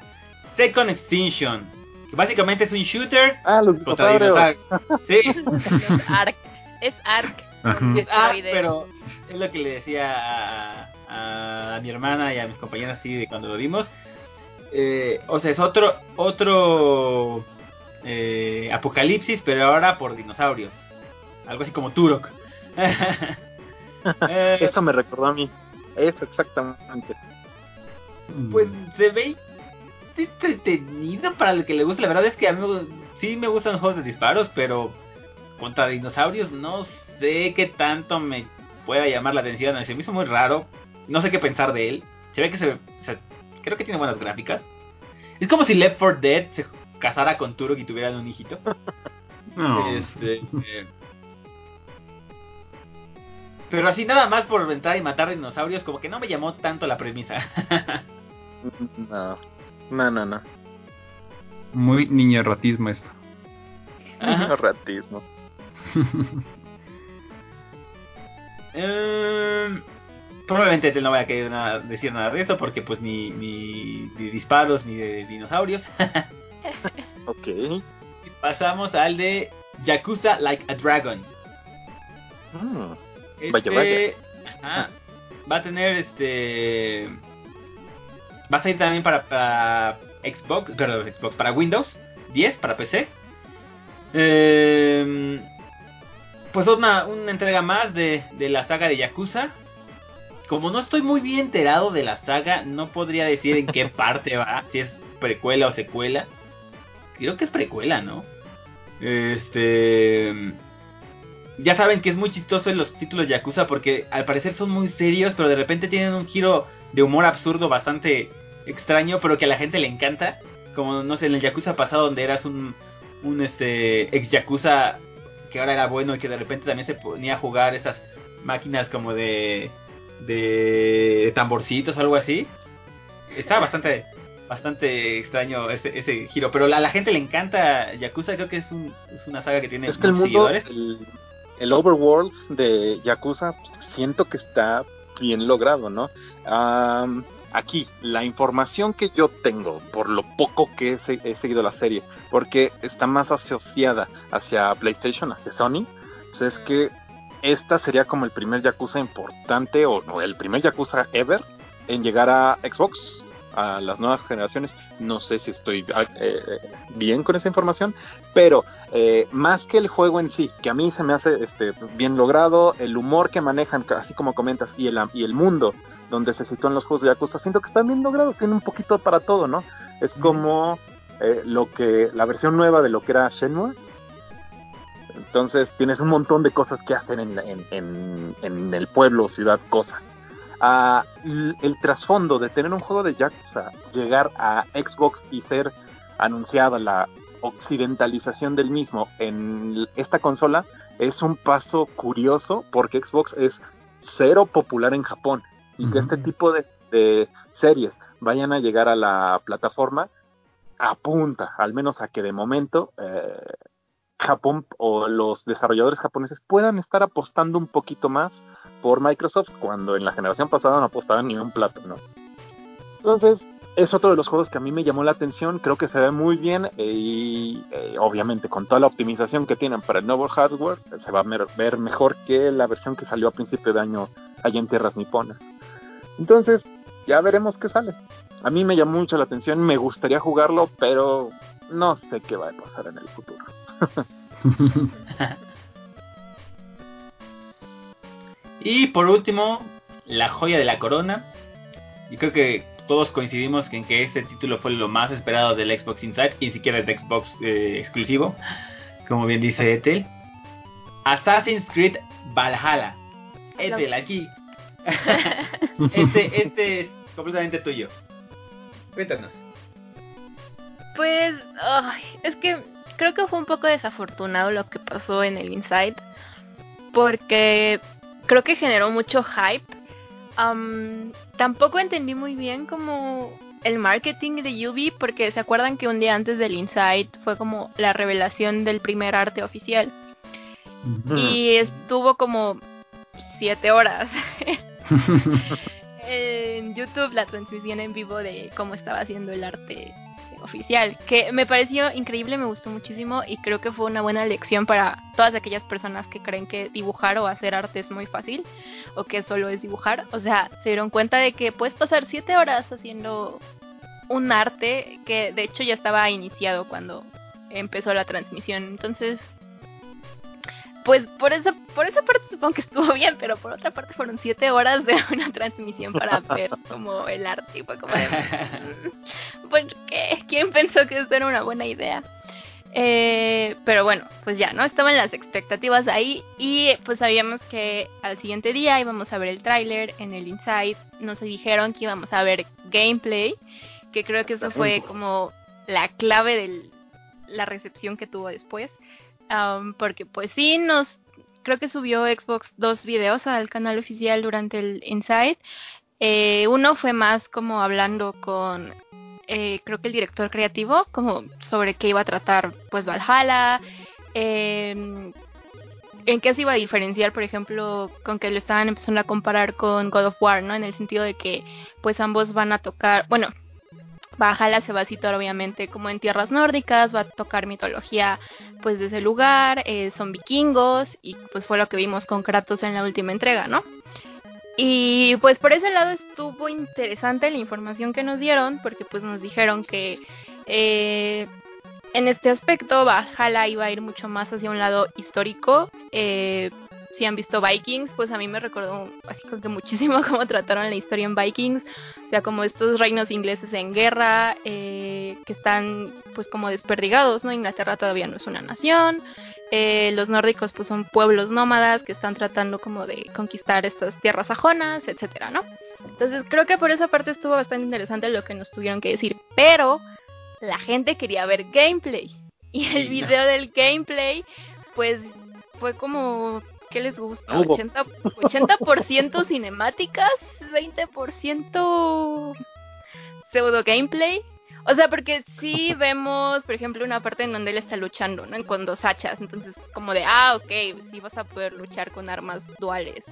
Second Extinction, que básicamente es un shooter Ah, los contra dinosaurios. Sí, Los <laughs> Ark. Es Ark. Es Ark, Esteroides. pero es lo que le decía a, a mi hermana y a mis compañeras así de cuando lo vimos. Eh, o sea, es otro, otro eh, apocalipsis, pero ahora por dinosaurios. Algo así como Turok. <laughs> Eh, Eso me recordó a mí. Eso exactamente. Pues se ve entretenido para el que le gusta. La verdad es que a mí me- sí me gustan los juegos de disparos, pero contra dinosaurios no sé qué tanto me pueda llamar la atención. Se me hizo muy raro. No sé qué pensar de él. Se ve que se, o sea, creo que tiene buenas gráficas. Es como si Left 4 Dead se casara con Turok y tuvieran un hijito. No. Este, eh, pero así nada más por entrar y matar dinosaurios, como que no me llamó tanto la premisa. <laughs> No, no, no. no. Muy niño erotismo esto. Ajá. Ratismo. <laughs> Em, probablemente te no voy a querer nada- decir nada de esto porque pues ni, ni de disparos ni de dinosaurios. <laughs> Ok. Y pasamos al de Yakuza Like a Dragon. Mm, Este, Vaya, vaya. ajá, va a tener este... Va a salir también para, para Xbox, perdón, Xbox, para Windows 10, para PC. Em, pues una, una entrega más de, de la saga de Yakuza. Como no estoy muy bien enterado de la saga, no podría decir en qué <laughs> parte va, si es precuela o secuela. Creo que es precuela, ¿no? Este... Ya saben que es muy chistoso en los títulos Yakuza porque al parecer son muy serios, pero de repente tienen un giro de humor absurdo bastante extraño, pero que a la gente le encanta. Como, no sé, en el Yakuza pasado donde eras un, un este, ex Yakuza que ahora era bueno y que de repente también se ponía a jugar esas máquinas como de, de tamborcitos o algo así. Está bastante bastante extraño ese, ese giro, pero a la gente le encanta Yakuza, creo que es, un, es una saga que tiene Es que el muchos mundo, seguidores. el, el overworld de Yakuza, pues, siento que está bien logrado, ¿no? Am, aquí, la información que yo tengo, por lo poco que he, se- he seguido la serie, porque está más asociada hacia PlayStation, hacia Sony, pues es que esta sería como el primer Yakuza importante, o no, el primer Yakuza ever, en llegar a Xbox, a las nuevas generaciones. No sé si estoy ah, eh, bien con esa información, pero eh, más que el juego en sí, que a mí se me hace este, bien logrado, el humor que manejan, así como comentas, y el, y el mundo donde se sitúan los juegos de Yakuza, siento que están bien logrados, tienen un poquito para todo, ¿no? Es como eh, lo que la versión nueva de lo que era Shenmue. Entonces tienes un montón de cosas que hacen en, en, en, en el pueblo, ciudad, cosas. El trasfondo de tener un juego de Yakuza, llegar a Xbox y ser anunciada la occidentalización del mismo en esta consola es un paso curioso porque Xbox es cero popular en Japón y que este tipo de, de series vayan a llegar a la plataforma apunta al menos a que de momento eh, Japón o los desarrolladores japoneses puedan estar apostando un poquito más por Microsoft cuando en la generación pasada no apostaban ni un plato, ¿no? Entonces, es otro de los juegos que a mí me llamó la atención, creo que se ve muy bien eh, y eh, obviamente con toda la optimización que tienen para el nuevo hardware, se va a ver mejor que la versión que salió a principio de año allá en tierras niponas. Entonces, ya veremos qué sale. A mí me llamó mucho la atención, me gustaría jugarlo, pero no sé qué va a pasar en el futuro. <laughs> y por último, la joya de la corona. Y creo que todos coincidimos en que este título fue lo más esperado del Xbox Inside y ni siquiera es de Xbox eh, exclusivo, como bien dice Ethel. Assassin's Creed Valhalla. Ethel, aquí. <laughs> este, este es completamente tuyo. Cuéntanos. Pues, es que creo que fue un poco desafortunado lo que pasó en el Inside. Porque creo que generó mucho hype. Am, tampoco entendí muy bien como el marketing de Yubi. Porque se acuerdan que un día antes del Inside fue como la revelación del primer arte oficial. Y estuvo como siete horas <laughs> en YouTube la transmisión en vivo de cómo estaba haciendo el arte oficial, que me pareció increíble, me gustó muchísimo y creo que fue una buena lección para todas aquellas personas que creen que dibujar o hacer arte es muy fácil o que solo es dibujar. O sea, se dieron cuenta de que puedes pasar siete horas haciendo un arte que de hecho ya estaba iniciado cuando empezó la transmisión. Entonces, pues por esa, por esa parte supongo que estuvo bien, pero por otra parte fueron siete horas de una transmisión para ver <laughs> como el arte y fue como de, mm, ¿por qué? ¿Quién pensó que esto era una buena idea? Eh, pero bueno, pues ya, ¿no? Estaban las expectativas ahí y pues sabíamos que al siguiente día íbamos a ver el tráiler en el Inside, nos dijeron que íbamos a ver gameplay, que creo que eso fue como la clave de la recepción que tuvo después. Porque pues sí nos creo que subió Xbox dos videos al canal oficial durante el Inside. Eh, uno fue más como hablando con eh, creo que el director creativo, como sobre qué iba a tratar pues Valhalla, eh, en qué se iba a diferenciar, por ejemplo, con que lo estaban empezando a comparar con God of War, ¿no? En el sentido de que pues ambos van a tocar, bueno, Valhalla se va a situar obviamente como en tierras nórdicas, va a tocar mitología pues de ese lugar, eh, son vikingos y pues fue lo que vimos con Kratos en la última entrega, ¿no? Y pues por ese lado estuvo interesante la información que nos dieron porque pues nos dijeron que eh, en este aspecto Valhalla iba a ir mucho más hacia un lado histórico. Eh, si han visto Vikings, pues a mí me recordó así como que muchísimo <laughs> cómo trataron la historia en Vikings, o sea, como estos reinos ingleses en guerra, eh, que están pues como desperdigados, ¿no? Inglaterra todavía no es una nación, eh, los nórdicos pues son pueblos nómadas que están tratando como de conquistar estas tierras sajonas, etcétera, ¿no? Entonces creo que por esa parte estuvo bastante interesante lo que nos tuvieron que decir, pero la gente quería ver gameplay <laughs> y el video del gameplay pues fue como ¿qué les gusta? No hubo. 80%, 80% cinemáticas, 20% pseudo gameplay. O sea, porque sí vemos, por ejemplo, una parte en donde él está luchando, ¿no? Con dos hachas. Entonces, como de, ah, ok, sí vas a poder luchar con armas duales.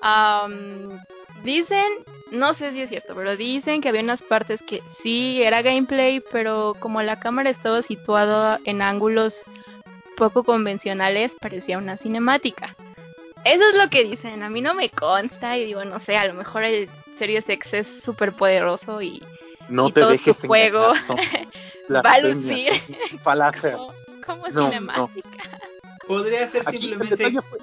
Am, dicen, no sé si es cierto, pero dicen que había unas partes que sí era gameplay, pero como la cámara estaba situada en ángulos poco convencionales, parecía una cinemática. Eso es lo que dicen, a mí no me consta y digo, no sé, a lo mejor el Series X es súper poderoso y, No y te todo su dejes juego engañar, <laughs> son va a lucir <laughs> como, como No, cinemática. Podría ser Aquí simplemente. fue...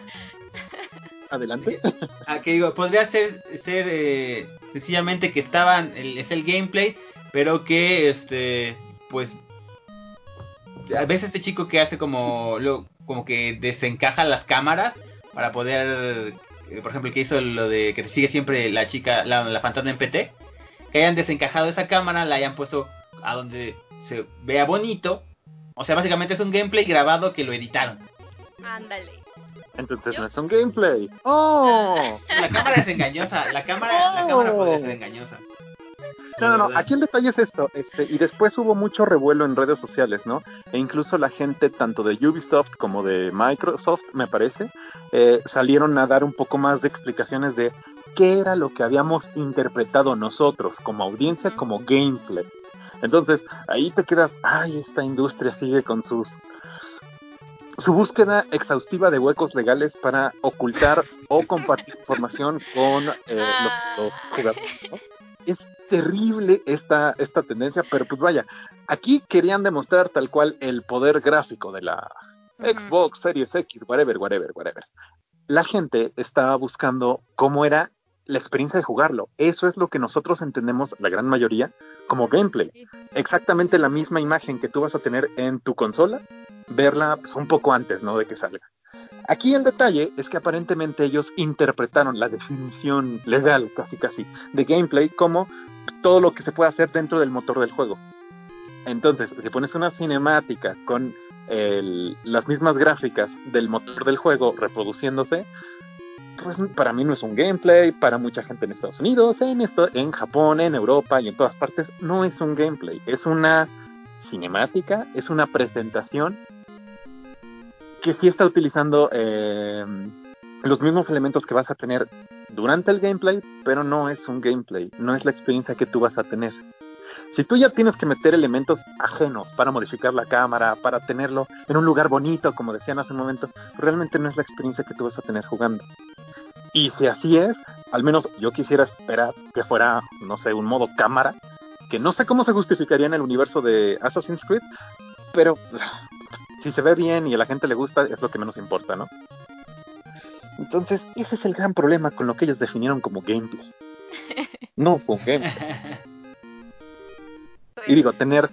<laughs> Adelante. Ah, que digo, podría ser, ser eh, sencillamente que estaban, el, es el gameplay, pero que este, pues, a veces este chico que hace como, lo, como que desencaja las cámaras para poder, eh, por ejemplo, el que hizo lo de que te sigue siempre la chica, la, la fantasma en PT, que hayan desencajado esa cámara, la hayan puesto a donde se vea bonito, o sea, básicamente es un gameplay grabado que lo editaron. Ándale. Entonces no es un gameplay. ¡Oh! La cámara es engañosa, la cámara, la cámara podría ser engañosa. No, no, no, aquí el detalle es esto, este, y después hubo mucho revuelo en redes sociales, ¿no? E incluso la gente, tanto de Ubisoft como de Microsoft, me parece, eh, salieron a dar un poco más de explicaciones de qué era lo que habíamos interpretado nosotros como audiencia como gameplay. Entonces, ahí te quedas, ay, esta industria sigue con sus su búsqueda exhaustiva de huecos legales para ocultar o compartir información con eh, los, los, jugadores. ¿no? Es terrible esta, esta tendencia, pero pues vaya, aquí querían demostrar tal cual el poder gráfico de la. Xbox Series X, whatever, whatever, whatever. La gente estaba buscando cómo era la experiencia de jugarlo. Eso es lo que nosotros entendemos, la gran mayoría, como gameplay. Exactamente la misma imagen que tú vas a tener en tu consola, verla pues, un poco antes, ¿no? De que salga. Aquí el detalle es que aparentemente ellos interpretaron la definición legal, casi casi, de gameplay como todo lo que se puede hacer dentro del motor del juego. Entonces, si pones una cinemática con las mismas gráficas del motor del juego reproduciéndose, pues para mí no es un gameplay, para mucha gente en Estados Unidos, en, esto, en Japón, en Europa y en todas partes, no es un gameplay, es una cinemática, es una presentación que sí está utilizando eh, los mismos elementos que vas a tener durante el gameplay, pero no es un gameplay, no es la experiencia que tú vas a tener. Si tú ya tienes que meter elementos ajenos para modificar la cámara, para tenerlo en un lugar bonito, como decían hace un momento, realmente no es la experiencia que tú vas a tener jugando. Y si así es, al menos yo quisiera esperar que fuera, no sé, un modo cámara, que no sé cómo se justificaría en el universo de Assassin's Creed, pero si se ve bien y a la gente le gusta, es lo que menos importa, ¿no? Entonces, ese es el gran problema con lo que ellos definieron como gameplay. <laughs> No fue un gameplay. Y digo, tener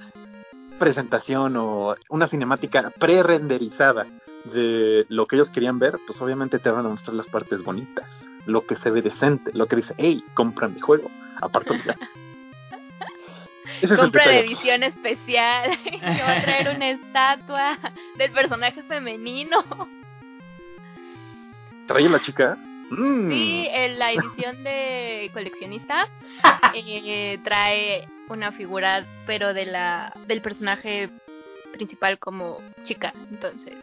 presentación o una cinemática pre-renderizada de lo que ellos querían ver, pues obviamente te van a mostrar las partes bonitas, lo que se ve decente, lo que dice, hey, compra mi juego, aparte ya. <laughs> Ese Compra de edición especial, <laughs> que va a traer una estatua del personaje femenino. ¿Trae la chica? Mm. Sí, en la edición de coleccionista eh, trae una figura, pero de la del personaje principal como chica, entonces.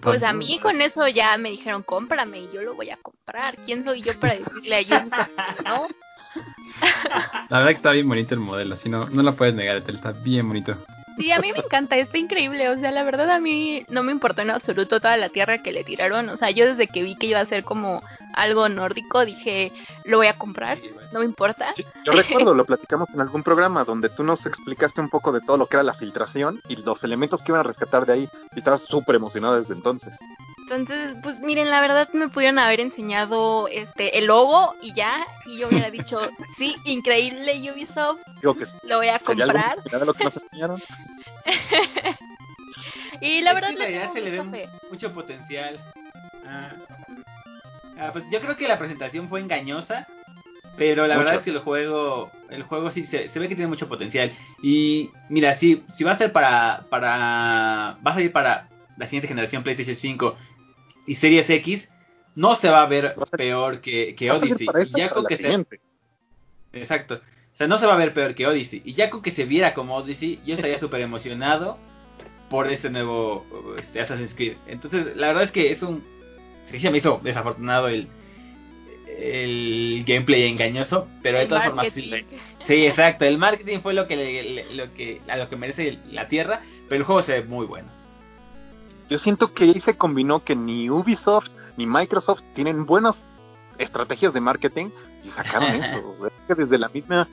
Pues a mí con eso ya me dijeron cómprame y yo lo voy a comprar. ¿Quién soy yo para decirle a que no? La verdad que está bien bonito el modelo, así no, no lo puedes negar, está bien bonito. Sí, a mí me encanta, está increíble, o sea, la verdad a mí no me importó en absoluto toda la tierra que le tiraron, o sea, yo desde que vi que iba a ser como algo nórdico dije, lo voy a comprar, no me importa. Sí, yo recuerdo, <laughs> lo platicamos en algún programa donde tú nos explicaste un poco de todo lo que era la filtración y los elementos que iban a rescatar de ahí, y estabas súper emocionado desde entonces. Entonces, pues miren, la verdad me pudieron haber enseñado este el logo y ya, y yo hubiera dicho, <laughs> sí, increíble Ubisoft, Digo que lo voy a comprar. lo que nos enseñaron? <laughs> y la verdad es que le tengo se le ve mucho potencial. Ah, ah, pues yo creo que la presentación fue engañosa, pero la Mucho. verdad es que el juego, el juego sí se, se ve que tiene mucho potencial. Y mira, si, si va a ser para, para, va a salir para la siguiente generación PlayStation 5 y Series X, no se va a ver Va a ser- peor que, Odyssey. Y ya con que se. Exacto. O sea, no se va a ver peor que Odyssey. Y ya con que se viera como Odyssey, yo estaría <laughs> súper emocionado por este nuevo este, Assassin's Creed. Entonces, la verdad es que es un... Sí, se me hizo desafortunado el, el gameplay engañoso, pero de El todas formas sí. Sí, exacto. El marketing fue lo que, le- le- lo que a lo que merece la tierra, pero el juego se ve muy bueno. Yo siento que ahí se combinó que ni Ubisoft ni Microsoft tienen buenas estrategias de marketing y sacaron <laughs> eso. Es que desde la misma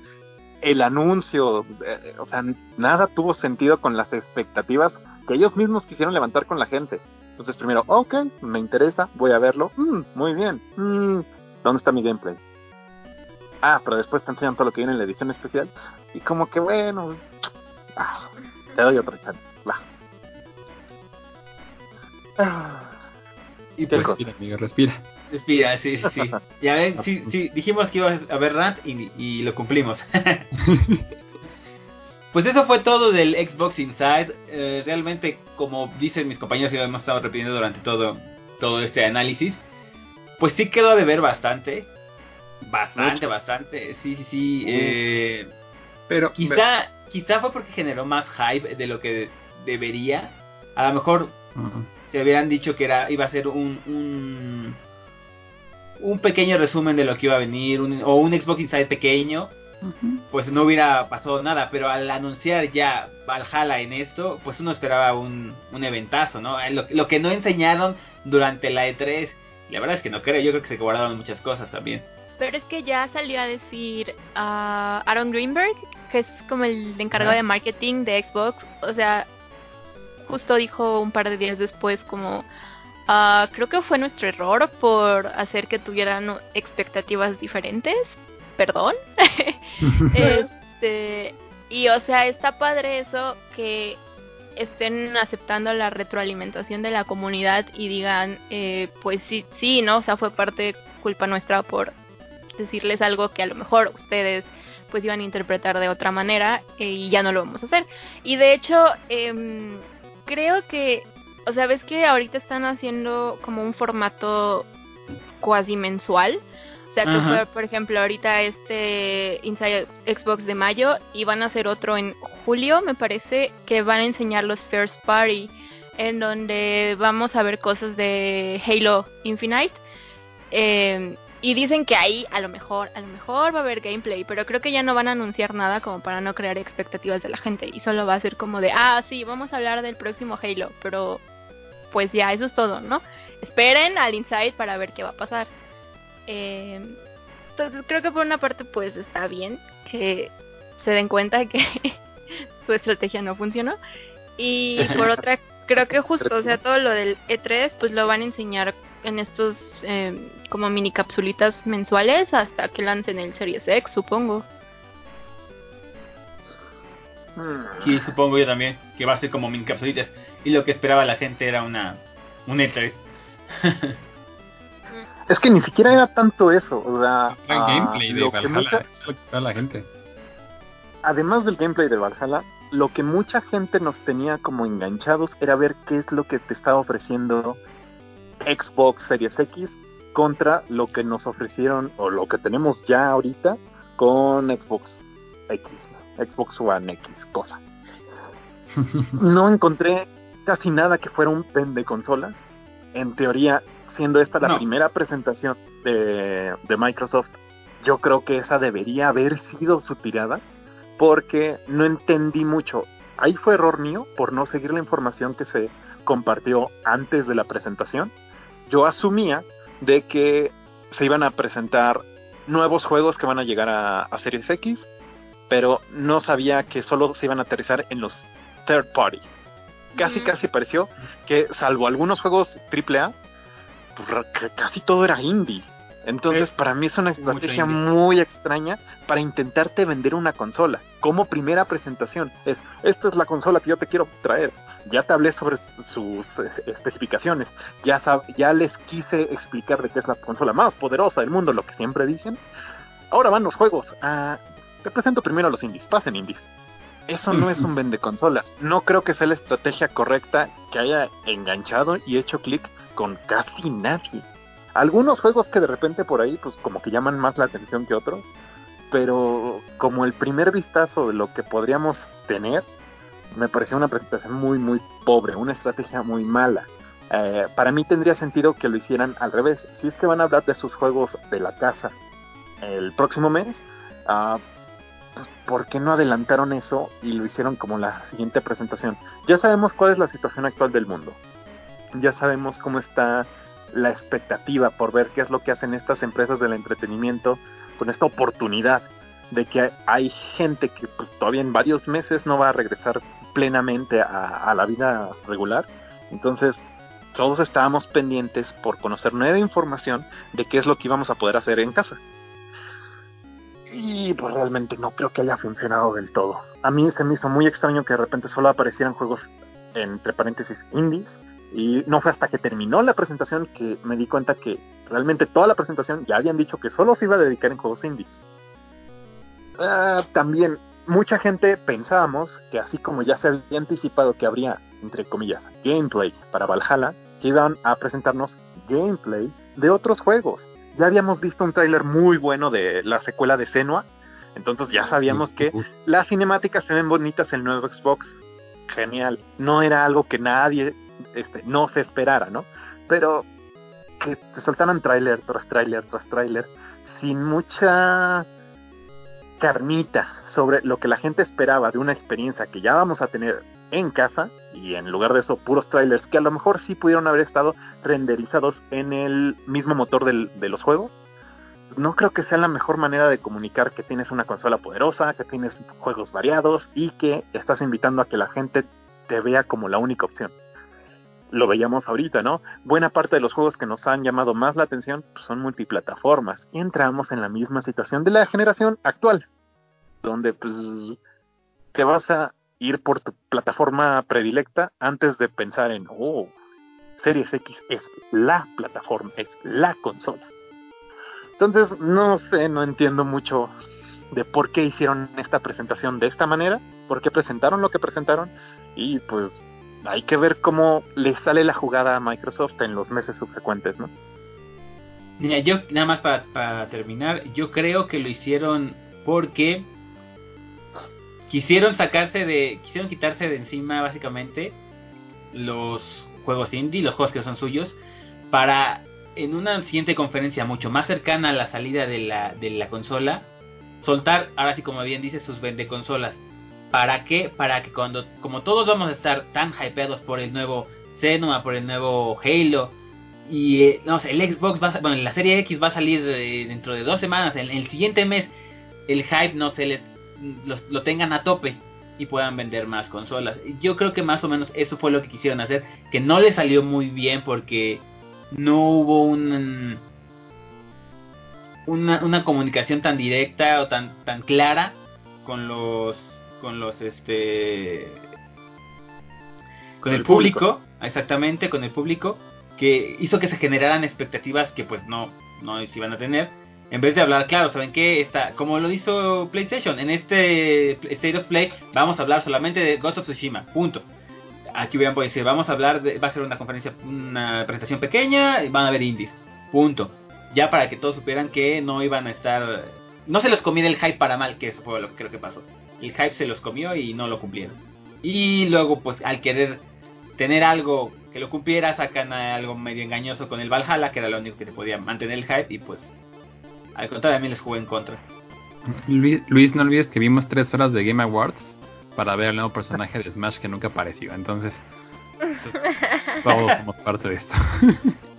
el anuncio, eh, o sea, nada tuvo sentido con las expectativas que ellos mismos quisieron levantar con la gente. Entonces primero, ok, me interesa, voy a verlo, mm, muy bien, mm, ¿dónde está mi gameplay? Ah, pero después te enseñan todo lo que viene en la edición especial y como que bueno, ah, te doy otra chance. Y pues. Respira, amigo, respira. respira, sí, sí, sí. <laughs> Ya ven, sí, sí, dijimos que iba a haber rant y, y lo cumplimos. <laughs> Pues eso fue todo del Xbox Inside. Eh, realmente, como dicen mis compañeros y lo hemos estado repitiendo durante todo, todo este análisis, pues sí quedó de ver bastante. Bastante, Mucho. bastante. Sí, sí, sí. eh, Pero, quizá, quizá fue porque generó más hype de lo que debería. A lo mejor. Se hubieran dicho que era iba a ser un, un un pequeño resumen de lo que iba a venir un- o un Xbox Inside pequeño pues no hubiera pasado nada, pero al anunciar ya Valhalla en esto, pues uno esperaba un, un eventazo, ¿no? Lo, lo que no enseñaron durante la E3, la verdad es que no creo, yo creo que se guardaron muchas cosas también. Pero es que ya salió a decir a Aaron Greenberg, que es como el encargado de marketing de Xbox, o sea, justo dijo un par de días después como, ah, creo que fue nuestro error por hacer que tuvieran expectativas diferentes, perdón. <laughs> <laughs> este, y o sea, está padre eso que estén aceptando la retroalimentación de la comunidad y digan, eh, pues sí, sí, ¿no? O sea, fue parte culpa nuestra por decirles algo que a lo mejor ustedes pues iban a interpretar de otra manera eh, y ya no lo vamos a hacer. Y de hecho, eh, creo que, o sea, ves que ahorita están haciendo como un formato cuasi mensual. O sea, que fue, por ejemplo, ahorita este Inside Xbox de mayo y van a hacer otro en julio, me parece, que van a enseñar los First Party, en donde vamos a ver cosas de Halo Infinite. Eh, y dicen que ahí a lo mejor, a lo mejor va a haber gameplay, pero creo que ya no van a anunciar nada como para no crear expectativas de la gente y solo va a ser como de, ah, sí, vamos a hablar del próximo Halo, pero pues ya, eso es todo, ¿no? Esperen al Inside para ver qué va a pasar. Eh, entonces creo que por una parte pues está bien que se den cuenta que <laughs> su estrategia no funcionó y por otra creo que justo, o sea, <laughs> todo lo del E3 pues lo van a enseñar en estos eh, como mini capsulitas mensuales hasta que lancen el Series X, supongo. Sí, supongo yo también que va a ser como mini capsulitas. Y lo que esperaba la gente era una un E3. <laughs> es que ni siquiera era tanto eso, o sea, era uh, gameplay de Valhalla, mucha... es lo que la gente. Además del gameplay de Valhalla, lo que mucha gente nos tenía como enganchados era ver qué es lo que te estaba ofreciendo Xbox Series X contra lo que nos ofrecieron o lo que tenemos ya ahorita con Xbox X, Xbox One X, cosa. <laughs> No encontré casi nada que fuera un pen de consolas. En teoría, siendo esta la primera presentación de, de Microsoft, yo creo que esa debería haber sido su tirada, porque no entendí mucho. Ahí fue error mío por no seguir la información que se compartió antes de la presentación yo asumía de que se iban a presentar nuevos juegos que van a llegar a, Series X, pero no sabía que solo se iban a aterrizar en los third party. Casi, casi pareció que, salvo algunos juegos AAA, pues, casi todo era indie. Entonces, para mí es una estrategia muy extraña para intentarte vender una consola. Como primera presentación, es, esta es la consola que yo te quiero traer ya te hablé sobre sus eh, especificaciones, ya, ya les quise explicar de qué es la consola más poderosa del mundo, lo que siempre dicen. Ahora van los juegos. Ah, te presento primero a los indies, pasen indies. Eso no es un <clears throat> vende consolas. No creo que sea la estrategia correcta que haya enganchado y hecho clic con casi nadie. Algunos juegos que de repente por ahí, pues como que llaman más la atención que otros, pero como el primer vistazo de lo que podríamos tener, me pareció una presentación muy, muy pobre, una estrategia muy mala. Eh, para mí tendría sentido que lo hicieran al revés. Si es que van a hablar de sus juegos de la casa el próximo mes, uh, pues, ¿por qué no adelantaron eso y lo hicieron como la siguiente presentación? Ya sabemos cuál es la situación actual del mundo. Ya sabemos cómo está la expectativa por ver qué es lo que hacen estas empresas del entretenimiento con esta oportunidad de que hay gente que pues, todavía en varios meses no va a regresar plenamente a, la vida regular. Entonces, todos estábamos pendientes por conocer nueva información de qué es lo que íbamos a poder hacer en casa. Y pues realmente no creo que haya funcionado del todo. A mí se me hizo muy extraño que de repente solo aparecieran juegos entre paréntesis indies. Y no fue hasta que terminó la presentación que me di cuenta que realmente toda la presentación ya habían dicho que solo se iba a dedicar en juegos indies. Ah, también mucha gente pensábamos que así como ya se había anticipado que habría, entre comillas, gameplay para Valhalla, que iban a presentarnos gameplay de otros juegos. Ya habíamos visto un tráiler muy bueno de la secuela de Senua, entonces ya sabíamos que las cinemáticas se ven bonitas en el nuevo Xbox. Genial. No era algo que nadie este, no se esperara, ¿no? Pero que se soltaran tráiler tras tráiler tras tráiler sin mucha carnita sobre lo que la gente esperaba de una experiencia que ya vamos a tener en casa y en lugar de eso puros trailers que a lo mejor sí pudieron haber estado renderizados en el mismo motor del, de los juegos, no creo que sea la mejor manera de comunicar que tienes una consola poderosa, que tienes juegos variados y que estás invitando a que la gente te vea como la única opción. Lo veíamos ahorita, ¿no? Buena parte de los juegos que nos han llamado más la atención pues, son multiplataformas y entramos en la misma situación de la generación actual, donde pues te vas a ir por tu plataforma predilecta antes de pensar en, oh, Series X es la plataforma, es la consola. Entonces, no sé, no entiendo mucho de por qué hicieron esta presentación de esta manera, por qué presentaron lo que presentaron y pues hay que ver cómo le sale la jugada a Microsoft en los meses subsecuentes, ¿no? Mira, yo nada más para, terminar, yo creo que lo hicieron porque quisieron sacarse de, quisieron quitarse de encima básicamente los juegos indie, los juegos que son suyos, para en una siguiente conferencia mucho más cercana a la salida de la, de la consola, soltar, ahora sí como bien dice, sus vende consolas. ¿Para qué? Para que cuando, como todos vamos a estar tan hypeados por el nuevo Senua, por el nuevo Halo, y eh, no sé, el Xbox va a, bueno, la serie X va a salir eh, dentro de dos semanas, en, el siguiente mes, el hype no se les lo tengan a tope y puedan vender más consolas. Yo creo que más o menos eso fue lo que quisieron hacer, que no le salió muy bien porque no hubo un, una, una comunicación tan directa o tan, tan clara con los con los este con el, público, exactamente con el público que hizo que se generaran expectativas que pues no no se iban a tener en vez de hablar claro saben qué está como lo hizo PlayStation en este State of Play vamos a hablar solamente de Ghost of Tsushima punto aquí hubieran podido decir, vamos a hablar, de, va a ser una conferencia, una presentación pequeña, y van a haber indies, punto. Ya para que todos supieran que no iban a estar, no se los comiera el hype para mal, que eso fue lo que creo que pasó. El hype se los comió y no lo cumplieron. Y luego, pues al querer tener algo que lo cumpliera, sacan algo medio engañoso con el Valhalla, que era lo único que te podía mantener el hype, y pues al contrario, a mí les jugué en contra. Luis, Luis, no olvides que vimos tres horas de Game Awards para ver el nuevo personaje de Smash que nunca apareció. Entonces, <laughs> todos somos parte de esto. <laughs>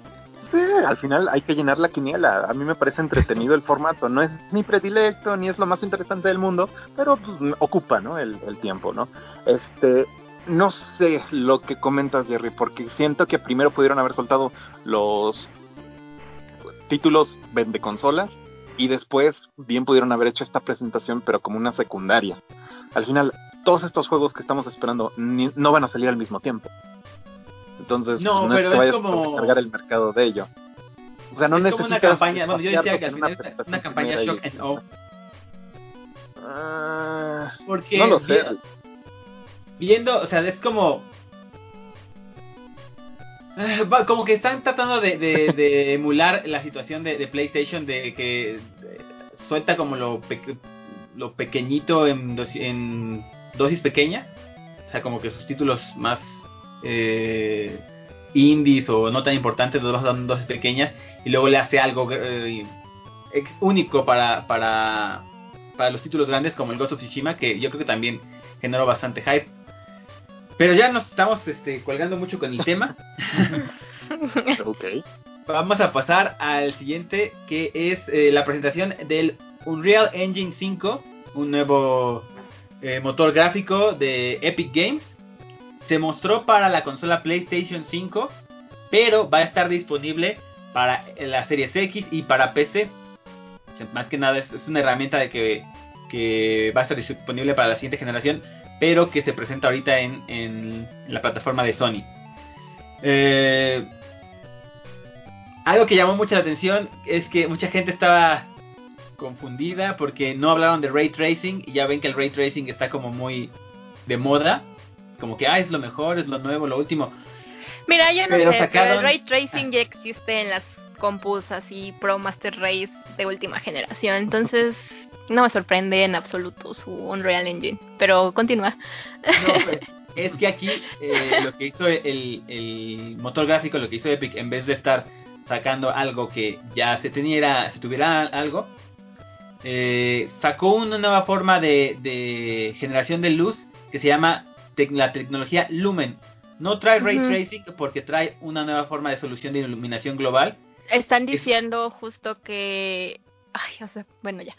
Al final hay que llenar la quiniela. A mí me parece entretenido el formato. No es ni predilecto, ni es lo más interesante del mundo, pero pues, ocupa ¿no? el, tiempo, ¿no? Este, no sé lo que comentas, Jerry, porque siento que primero pudieron haber soltado los títulos de consolas y después bien pudieron haber hecho esta presentación, pero como una secundaria. Al final, todos estos juegos que estamos esperando no van a salir al mismo tiempo. Entonces, no, no pero es que es como cargar el mercado de ello. O sea, no es necesitas como una campaña, bueno, yo decía que al una final es una, presentación campaña shock and awe. Ah, Porque no lo sé. vi- viendo, o sea, es como Ah, como que están tratando de, de- de emular la situación de, de PlayStation de que eh, suelta como lo, pe- lo pequeñito en, dosi- en dosis pequeñas, o sea, como que sus títulos más eh, indies o no tan importantes en dosis pequeñas y luego le hace algo eh, único para, para, para los títulos grandes como el Ghost of Tsushima que yo creo que también generó bastante hype. Pero ya nos estamos este, colgando mucho con el tema. <laughs> ok. Vamos a pasar al siguiente, que es eh, la presentación del Unreal Engine 5, un nuevo eh, motor gráfico de Epic Games. Se mostró para la consola PlayStation 5, pero va a estar disponible para la Series X y para PC. Más que nada es, una herramienta de que, va a estar disponible para la siguiente generación, pero que se presenta ahorita en, la plataforma de Sony. Eh, algo que llamó mucho la atención es que mucha gente estaba confundida porque no hablaron de ray tracing y ya ven que el ray tracing está como muy de moda, como que ah, es lo mejor, es lo nuevo, lo último. Mira, yo no Pero sé, pero el ray tracing ya existe en las compus así Pro Master Race de última generación, entonces no me sorprende en absoluto su Unreal Engine. Pero continúa. No, <laughs> pues, es que aquí eh, lo que hizo el, el motor gráfico, lo que hizo Epic, en vez de estar sacando algo que ya se teniera, si tuviera algo, eh, sacó una nueva forma de, de generación de luz que se llama tec- la tecnología Lumen. No trae ray tracing porque trae una nueva forma de solución de iluminación global. Están Es- diciendo justo que. Ay, o sea, bueno, ya.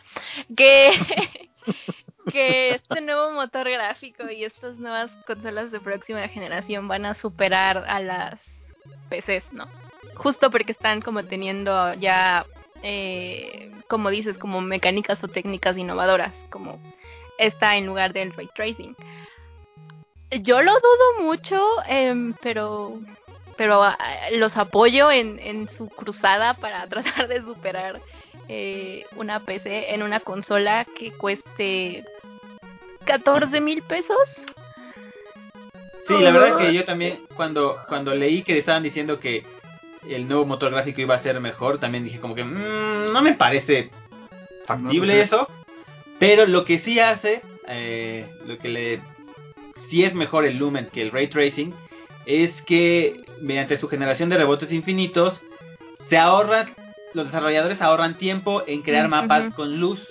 Que. <laughs> que este nuevo motor gráfico y estas nuevas consolas de próxima generación van a superar a las PCs, ¿no? Justo porque están como teniendo ya. eh, como dices, como mecánicas o técnicas innovadoras, como esta en lugar del ray tracing. Yo lo dudo mucho, em, pero pero ah, los apoyo en, en su cruzada para <laughs> tratar de superar eh, una PC en una consola que cueste 14 mil pesos. Sí, la verdad es que yo también cuando cuando leí que estaban diciendo que el nuevo motor gráfico iba a ser mejor, también dije como que "Mm, no me parece factible No, no sé. eso. Pero lo que sí hace, eh, lo que le sí es mejor el Lumen que el Ray Tracing, es que mediante su generación de rebotes infinitos se ahorran, los desarrolladores ahorran tiempo en crear mapas con luz.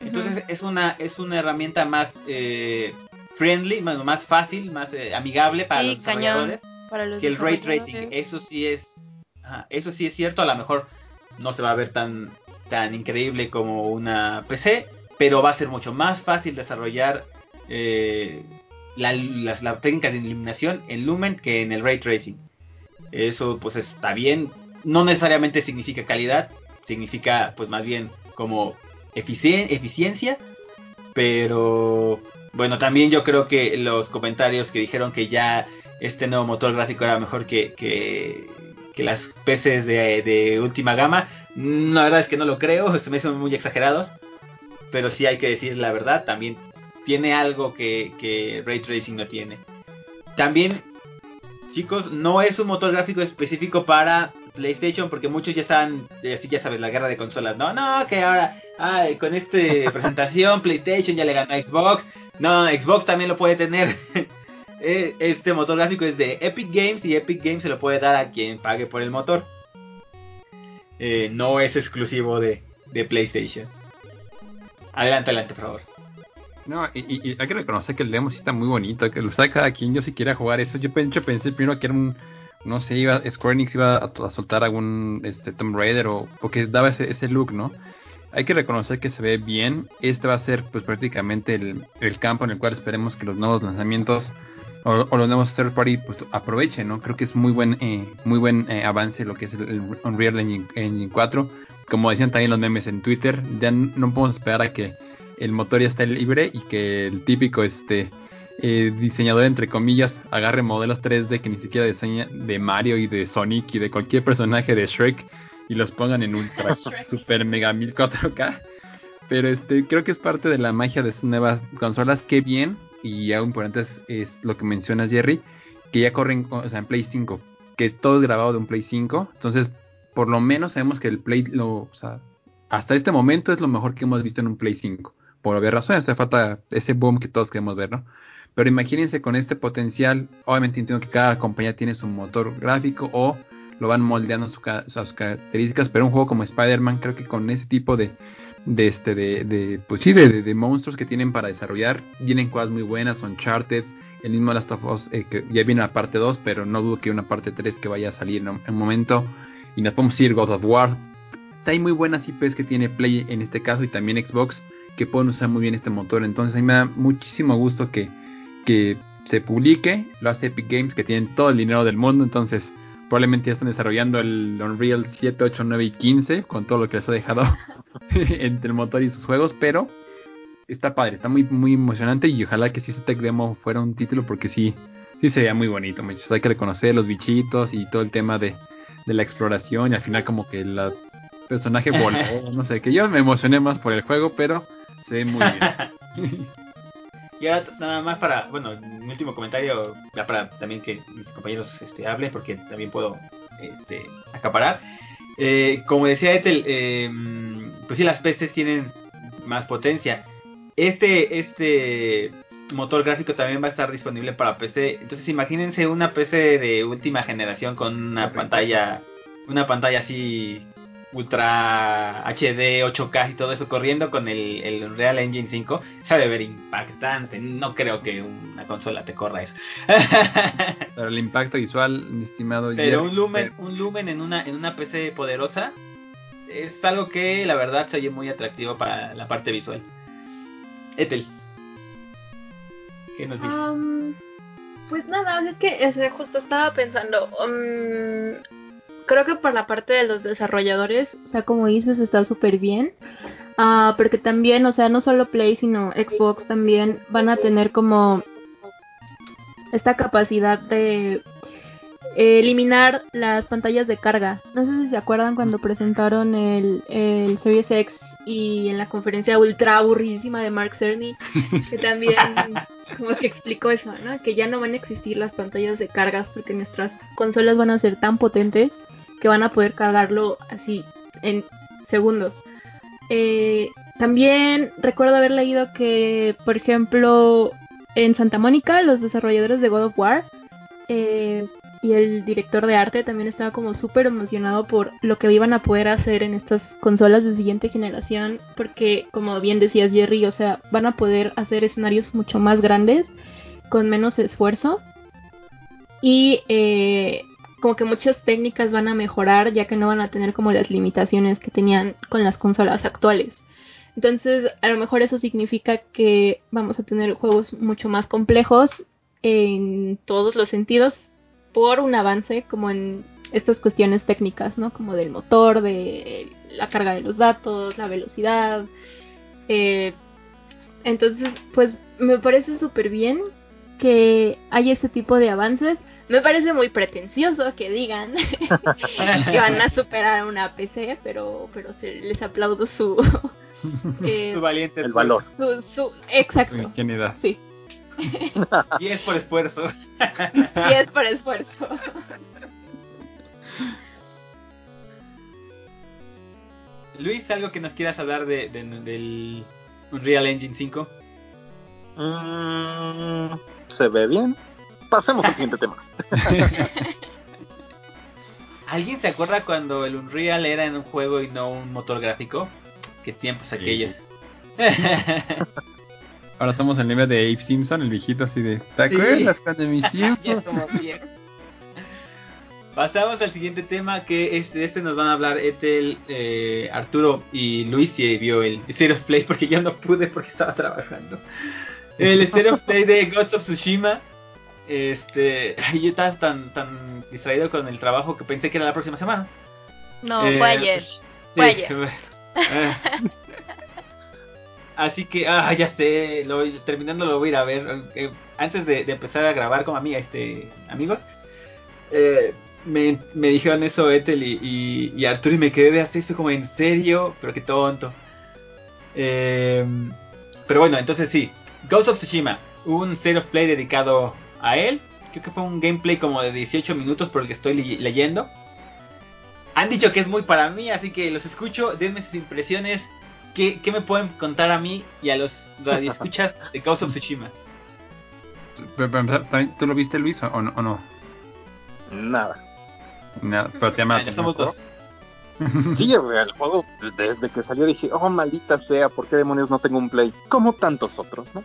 Entonces es una es una herramienta más eh, friendly, bueno, más fácil, más eh, amigable para Sí, los desarrolladores Para los que el ray tracing. Eso sí es, ajá, eso sí es cierto. A lo mejor no se va a ver tan tan increíble como una PC, pero va a ser mucho más fácil desarrollar eh, la- las técnicas de iluminación en Lumen que en el ray tracing. Eso pues está bien. No necesariamente significa calidad, significa pues más bien como eficien- eficiencia, pero bueno, también yo creo que los comentarios que dijeron que ya este nuevo motor gráfico era mejor que, que, las PCs de, de última gama, la verdad es que no lo creo, <laughs> se me hacen muy exagerados, pero sí hay que decir la verdad, también tiene algo que, que Ray Tracing no tiene. También, chicos, no es un motor gráfico específico para PlayStation porque muchos ya están, eh, así ya sabes, la guerra de consolas. No, no, que ahora, ay, con esta <laughs> presentación PlayStation ya le ganó a Xbox. No, Xbox también lo puede tener. <laughs> Eh, este motor gráfico es de Epic Games y Epic Games se lo puede dar a quien pague por el motor. Eh, no es exclusivo de, de PlayStation. Adelante, adelante, por favor. No, y, y- hay que reconocer que el demo sí está muy bonito, que lo sabe cada quien, yo si quiera jugar eso. Yo pensé, pensé primero que era un, no sé, iba, Square Enix iba a, soltar algún este, Tomb Raider o, o que daba ese, ese look, ¿no? Hay que reconocer que se ve bien. Este va a ser pues prácticamente el, el campo en el cual esperemos que los nuevos lanzamientos o, los nuevos third party pues aprovechen, ¿no? Creo que es muy buen eh, muy buen eh, avance lo que es el, el Unreal Engine, Engine 4. Como decían también los memes en Twitter, ya no podemos esperar a que el motor ya esté libre y que el típico este eh, diseñador entre comillas agarre modelos 3D que ni siquiera diseña de Mario y de Sonic y de cualquier personaje de Shrek y los pongan en ultra <laughs> super mega 1004K. Pero este creo que es parte de la magia de estas nuevas consolas. Qué bien. Y algo importante es, es lo que mencionas, Jerry, que ya corren o sea, en Play 5, que todo es grabado de un Play 5. Entonces, por lo menos sabemos que el Play, lo, o sea, hasta este momento es lo mejor que hemos visto en un Play 5. Por obvias razones, hace falta ese boom que todos queremos ver, ¿no? Pero imagínense con este potencial, obviamente entiendo que cada compañía tiene su motor gráfico o lo van moldeando sus características, pero un juego como Spider-Man creo que con ese tipo de, de este de, de pues sí de, de- monstruos que tienen para desarrollar vienen cosas muy buenas Uncharted el mismo Last of Us eh, que ya viene la parte 2 pero no dudo que una parte 3 que vaya a salir en un momento y nos podemos ir God of War hay muy buenas IPs que tiene Play en este caso y también Xbox que pueden usar muy bien este motor. Entonces a mí me da muchísimo gusto que, que se publique. Lo hace Epic Games que tienen todo el dinero del mundo. Entonces probablemente ya están desarrollando el Unreal 7, 8, 9 y 15 con todo lo que les ha dejado <laughs> entre el motor y sus juegos, pero está padre, está muy muy emocionante. Y ojalá que si este tech demo fuera un título porque sí sí sería muy bonito, muchachos. Hay que reconocer los bichitos y todo el tema de, de la exploración. Y al final como que la personaje voló, <laughs> no sé, que yo me emocioné más por el juego, pero muy bien. <laughs> Y ahora nada más para, bueno, mi último comentario, ya para también que mis compañeros este, hablen, porque también puedo este, acaparar. Eh, como decía Ethel, eh, pues sí, las PCs tienen más potencia. Este, este motor gráfico también va a estar disponible para PC. Entonces imagínense una PC de última generación con una pantalla, una pantalla así ultra HD, 8K y todo eso corriendo con el, el Unreal Engine 5, sabe ver impactante. No creo que una consola te corra eso. <laughs> Pero el impacto visual, mi estimado. Pero Jeff, un lumen, eh, un lumen en una, en una PC poderosa es algo que la verdad se oye muy atractivo para la parte visual. Ethel. ¿Qué nos dices? Am, pues nada, es que ese, justo estaba pensando. um, creo que por la parte de los desarrolladores, o sea, como dices, está súper bien. Ah, porque también, o sea, no solo Play, sino Xbox también van a tener como esta capacidad de eliminar las pantallas de carga. No sé si se acuerdan cuando presentaron el, el Series X y en la conferencia ultra aburridísima de Mark Cerny, que también <laughs> como que explicó eso, ¿no? Que ya no van a existir las pantallas de cargas porque nuestras consolas van a ser tan potentes que van a poder cargarlo así en segundos. Eh, también recuerdo haber leído que, por ejemplo, en Santa Mónica, los desarrolladores de God of War eh, y el director de arte también estaba como súper emocionado por lo que iban a poder hacer en estas consolas de siguiente generación, porque como bien decías Jerry, o sea, van a poder hacer escenarios mucho más grandes con menos esfuerzo y eh, como que muchas técnicas van a mejorar ya que no van a tener como las limitaciones que tenían con las consolas actuales. Entonces, a lo mejor eso significa que vamos a tener juegos mucho más complejos en todos los sentidos por un avance como en estas cuestiones técnicas, ¿no? Como del motor, de la carga de los datos, la velocidad. eh, entonces, pues me parece súper bien que haya ese tipo de avances. Me parece muy pretencioso que digan <laughs> que van a superar una PC, pero, pero se, les aplaudo su, <laughs> eh, Su valiente El valor. su, su, exacto. ingenuidad. Sí, <laughs> Y es por esfuerzo. y es por esfuerzo. Luis, ¿algo que nos quieras hablar de, de- del Unreal Engine 5? Mm, ¿Se ve bien? Pasemos al siguiente tema. <laughs> ¿Alguien se acuerda cuando el Unreal era en un juego y no un motor gráfico? ¿Qué tiempos aquellos? <laughs> Ahora somos el nivel de Abe Simpson, el viejito así de. ¿Te Sí. acuerdas cuando en mis <laughs> tiempos? Pasamos al siguiente tema que es, de este nos van a hablar Ethel, eh, Arturo y Luis si vio el State of Play porque yo no pude porque estaba trabajando. El State of Play de Ghost of Tsushima. Este, yo estaba tan, tan distraído con el trabajo que pensé que era la próxima semana. No, Eh, fue ayer. Fue ayer. <laughs> Ah. Así que, ah, ya sé, lo, terminando lo voy a ir a ver. Eh, antes de, de empezar a grabar con amiga, este, amigos, eh, me, me dijeron eso Ethel y, y, y Arturo y me quedé de hacer esto como en serio, pero qué tonto. Eh, pero bueno, entonces sí, Ghost of Tsushima, un State of Play dedicado a él. Creo que fue un gameplay como de 18 minutos por el que estoy le- leyendo. Han dicho que es muy para mí, así que los escucho, denme sus impresiones. ¿Qué, qué me pueden contar a mí y a los radioescuchas <laughs> de Ghost of Tsushima? Pero, pero, pero, ¿también ¿Tú lo viste, Luis, o, o no? o no? Nada. Nada, pero te ya somos dos. <laughs> Sí, el juego desde que salió dije, oh maldita sea, ¿por qué demonios no tengo un play? Como tantos otros, ¿no?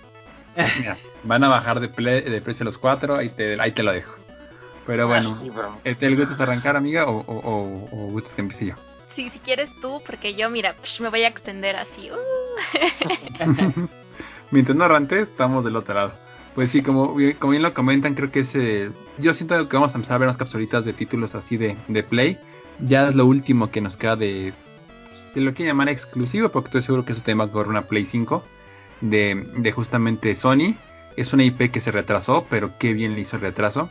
<laughs> Mira, van a bajar de, ple- de precio los cuatro, ahí te, ahí te lo dejo. Pero bueno, Ay, pero- ¿te gustas arrancar, amiga, o, o, o, o gustas que empiece yo? Sí, si quieres tú, porque yo, mira, psh, me voy a extender así. uh. <laughs> Mientras no arranques, estamos del otro lado. Pues sí, como, bien- como bien lo comentan, creo que es... eh, yo siento que vamos a empezar a ver unas capsulitas de títulos así de, de Play. Ya es lo último que nos queda de... Se lo quiero llamar exclusivo, porque estoy seguro que eso tema por una Play 5 de, justamente Sony. Es una IP que se retrasó, pero qué bien le hizo el retraso.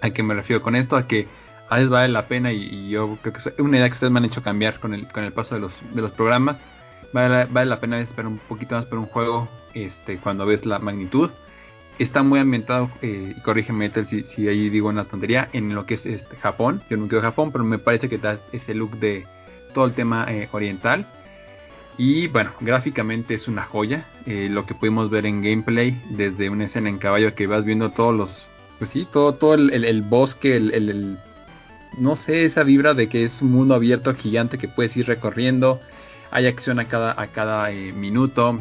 ¿A qué me refiero con esto? A que a veces vale la pena y, yo creo que es una idea que ustedes me han hecho cambiar con el, con el paso de los, de los programas. Vale, vale la pena esperar un poquito más por un juego este, cuando ves la magnitud. Está muy ambientado, eh, y corrígeme si, si ahí digo una tontería, en lo que es este, Japón. Yo nunca he Japón, pero me parece que da ese look de todo el tema eh, oriental. Y bueno, gráficamente es una joya. eh, lo que pudimos ver en gameplay, desde una escena en caballo que vas viendo todos los, pues sí, todo, todo el, el- el bosque, el, no sé, esa vibra de que es un mundo abierto gigante que puedes ir recorriendo, hay acción a cada, a cada eh, minuto.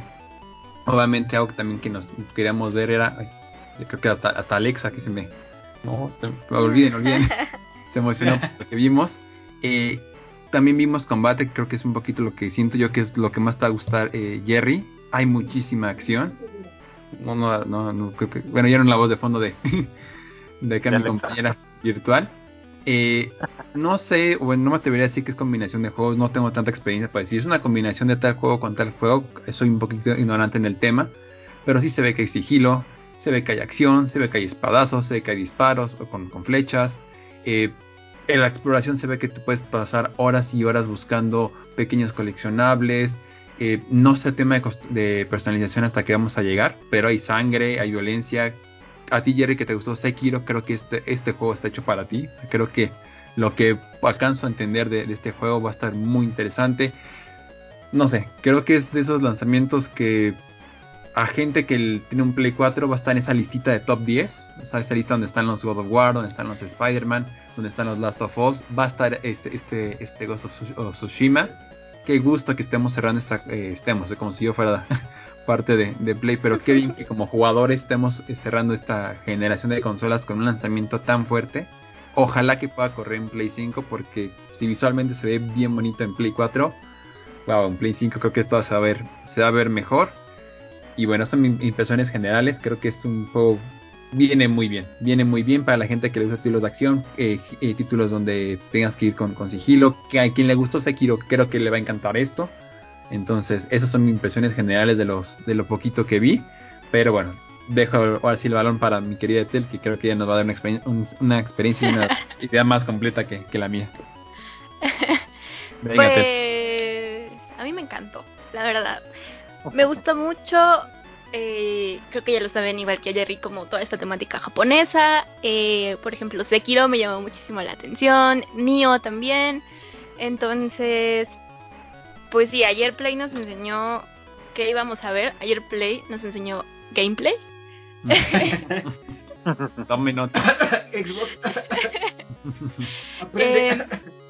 Obviamente algo también que nos queríamos ver era, yo creo que hasta, hasta Alexa que se me... No, se, olviden, olviden. <laughs> se emocionó porque vimos. Eh, también vimos combate, creo que es un poquito lo que siento yo que es lo que más te va a gustar eh, Jerry. Hay muchísima acción. No, no, no, no creo que... Bueno, ya era la voz de fondo de, <laughs> de acá mi compañera virtual. Eh, no sé, bueno, no me atrevería a decir que es combinación de juegos, no tengo tanta experiencia para decir, es una combinación de tal juego con tal juego, soy un poquito ignorante en el tema, pero sí se ve que hay sigilo, se ve que hay acción, se ve que hay espadazos, se ve que hay disparos con, con flechas, eh, en la exploración se ve que te puedes pasar horas y horas buscando pequeños coleccionables, eh, no sé el tema de, de personalización hasta que vamos a llegar, pero hay sangre, hay violencia, a ti, Jerry, que te gustó Sekiro, creo que este, este juego está hecho para ti. creo que lo que alcanzo a entender de, este juego va a estar muy interesante. No sé, creo que es de esos lanzamientos que a gente que tiene un Play 4 va a estar en esa listita de top 10. O sea, esa lista donde están los God of War, donde están los Spider-Man, donde están los Last of Us. Va a estar este, este, este Ghost of Tsushima. Qué gusto que estemos cerrando esta. Eh, estemos, como si yo fuera <laughs> parte de, Play, pero qué bien que como jugadores estemos cerrando esta generación de consolas con un lanzamiento tan fuerte. Ojalá que pueda correr en Play 5 porque si visualmente se ve bien bonito en Play 4, wow, en Play 5 creo que todo se va a ver, se va a ver mejor. Y bueno, son mis impresiones generales, creo que es un juego viene muy bien, viene muy bien para la gente que le gusta títulos de acción, eh, eh, títulos donde tengas que ir con, con sigilo, que a quien le gustó Sekiro creo que le va a encantar esto. Entonces, esas son mis impresiones generales de los de lo poquito que vi. Pero bueno, dejo ahora sí el balón para mi querida Tel, que creo que ella nos va a dar una, una experiencia y una <laughs> idea más completa que, la mía. <laughs> pues, a mí me encantó, la verdad. Me gusta mucho, eh, creo que ya lo saben igual que a Jerry, como toda esta temática japonesa. Eh, por ejemplo, Sekiro me llamó muchísimo la atención, Nio también. Entonces, pues sí, ayer Play nos enseñó qué íbamos a ver. Ayer Play nos enseñó gameplay. <laughs> Tome nota. Xbox. <laughs> Aprende. Eh,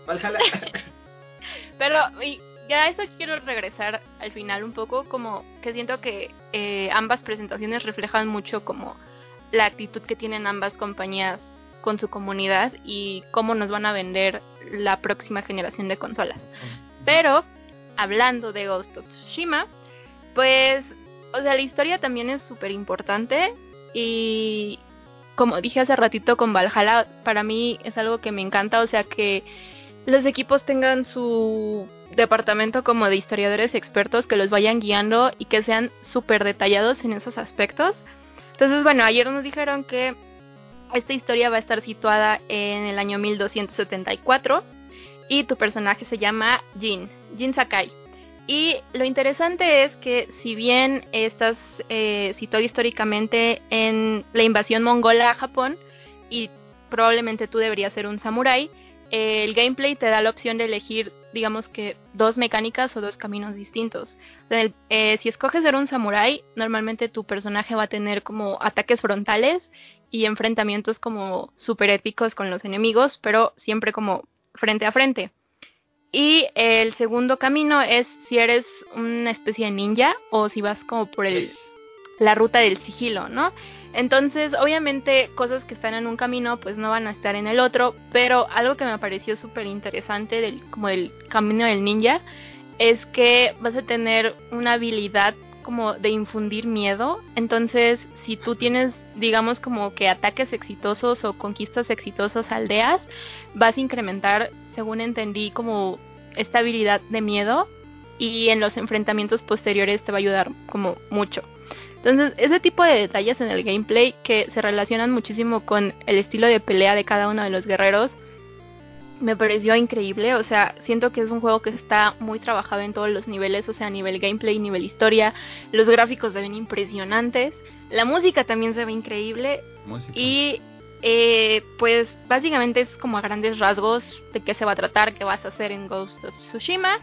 <laughs> pero y ya a eso quiero regresar al final un poco, como que siento que eh, ambas presentaciones reflejan mucho como la actitud que tienen ambas compañías con su comunidad y cómo nos van a vender la próxima generación de consolas. Pero hablando de Ghost of Tsushima, pues, o sea, la historia también es súper importante y como dije hace ratito con Valhalla, para mí es algo que me encanta, o sea, que los equipos tengan su departamento como de historiadores expertos que los vayan guiando y que sean súper detallados en esos aspectos. Entonces, bueno, ayer nos dijeron que esta historia va a estar situada en el año 1274 y tu personaje se llama Jin, Jin Sakai. Y lo interesante es que si bien estás eh, situado históricamente en la invasión mongola a Japón y probablemente tú deberías ser un samurái, el gameplay te da la opción de elegir, digamos que, dos mecánicas o dos caminos distintos. Eh, si escoges ser un samurái, normalmente tu personaje va a tener como ataques frontales y enfrentamientos como super épicos con los enemigos, pero siempre como frente a frente. Y el segundo camino es si eres una especie de ninja o si vas como por el, la ruta del sigilo, ¿no? Entonces, obviamente, cosas que están en un camino, pues no van a estar en el otro, pero algo que me pareció súper interesante del, como el camino del ninja, es que vas a tener una habilidad como de infundir miedo. Entonces, si tú tienes, digamos, como que ataques exitosos o conquistas exitosas aldeas, vas a incrementar, según entendí, como esta habilidad de miedo y en los enfrentamientos posteriores te va a ayudar como mucho. Entonces, ese tipo de detalles en el gameplay que se relacionan muchísimo con el estilo de pelea de cada uno de los guerreros me pareció increíble, o sea, siento que es un juego que está muy trabajado en todos los niveles, o sea, a nivel gameplay, nivel historia, los gráficos se ven impresionantes, la música también se ve increíble. Y eh, pues básicamente es como a grandes rasgos de qué se va a tratar, qué vas a hacer en Ghost of Tsushima.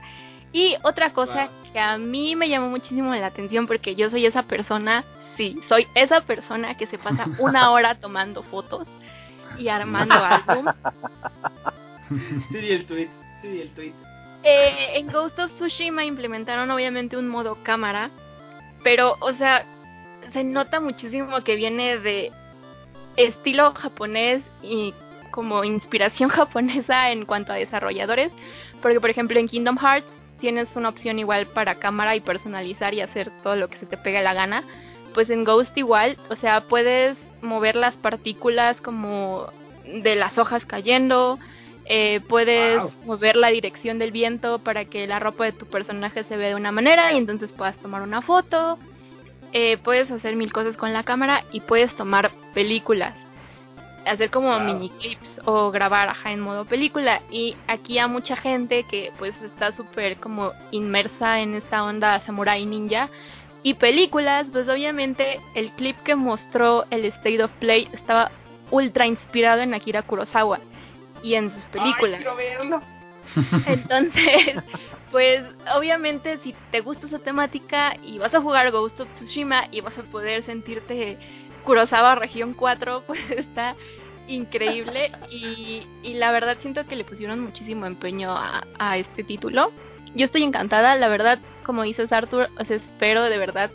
Y otra cosa que a mí me llamó muchísimo la atención porque yo soy esa persona, sí, soy esa persona que se pasa <laughs> una hora tomando fotos y armando <laughs> álbum. Sí, di el tweet. Sí, di el tweet. Eh, en Ghost of Tsushima implementaron obviamente un modo cámara, pero, o sea, se nota muchísimo que viene de estilo japonés y como inspiración <laughs> japonesa en cuanto a desarrolladores, porque por ejemplo en Kingdom Hearts tienes una opción igual para cámara y personalizar y hacer todo lo que se te pegue la gana, pues en Ghost igual, o sea, puedes mover las partículas como de las hojas cayendo, eh, puedes Wow. mover la dirección del viento para que la ropa de tu personaje se vea de una manera y entonces puedas tomar una foto. Eh, puedes hacer mil cosas con la cámara y puedes tomar películas. Hacer como Wow. mini clips o grabar ajá, en modo película. Y aquí a mucha gente que pues está súper como inmersa en esta onda samurai ninja. Y películas, pues obviamente el clip que mostró el State of Play estaba ultra inspirado en Akira Kurosawa y en sus películas. Ay, verlo. <laughs> <laughs> Entonces, pues obviamente si te gusta esa temática y vas a jugar Ghost of Tsushima y vas a poder sentirte Kurosawa Región 4, <laughs> pues está increíble y, la verdad siento que le pusieron muchísimo empeño a, este título. Yo estoy encantada, la verdad, como dices Arthur, espero de verdad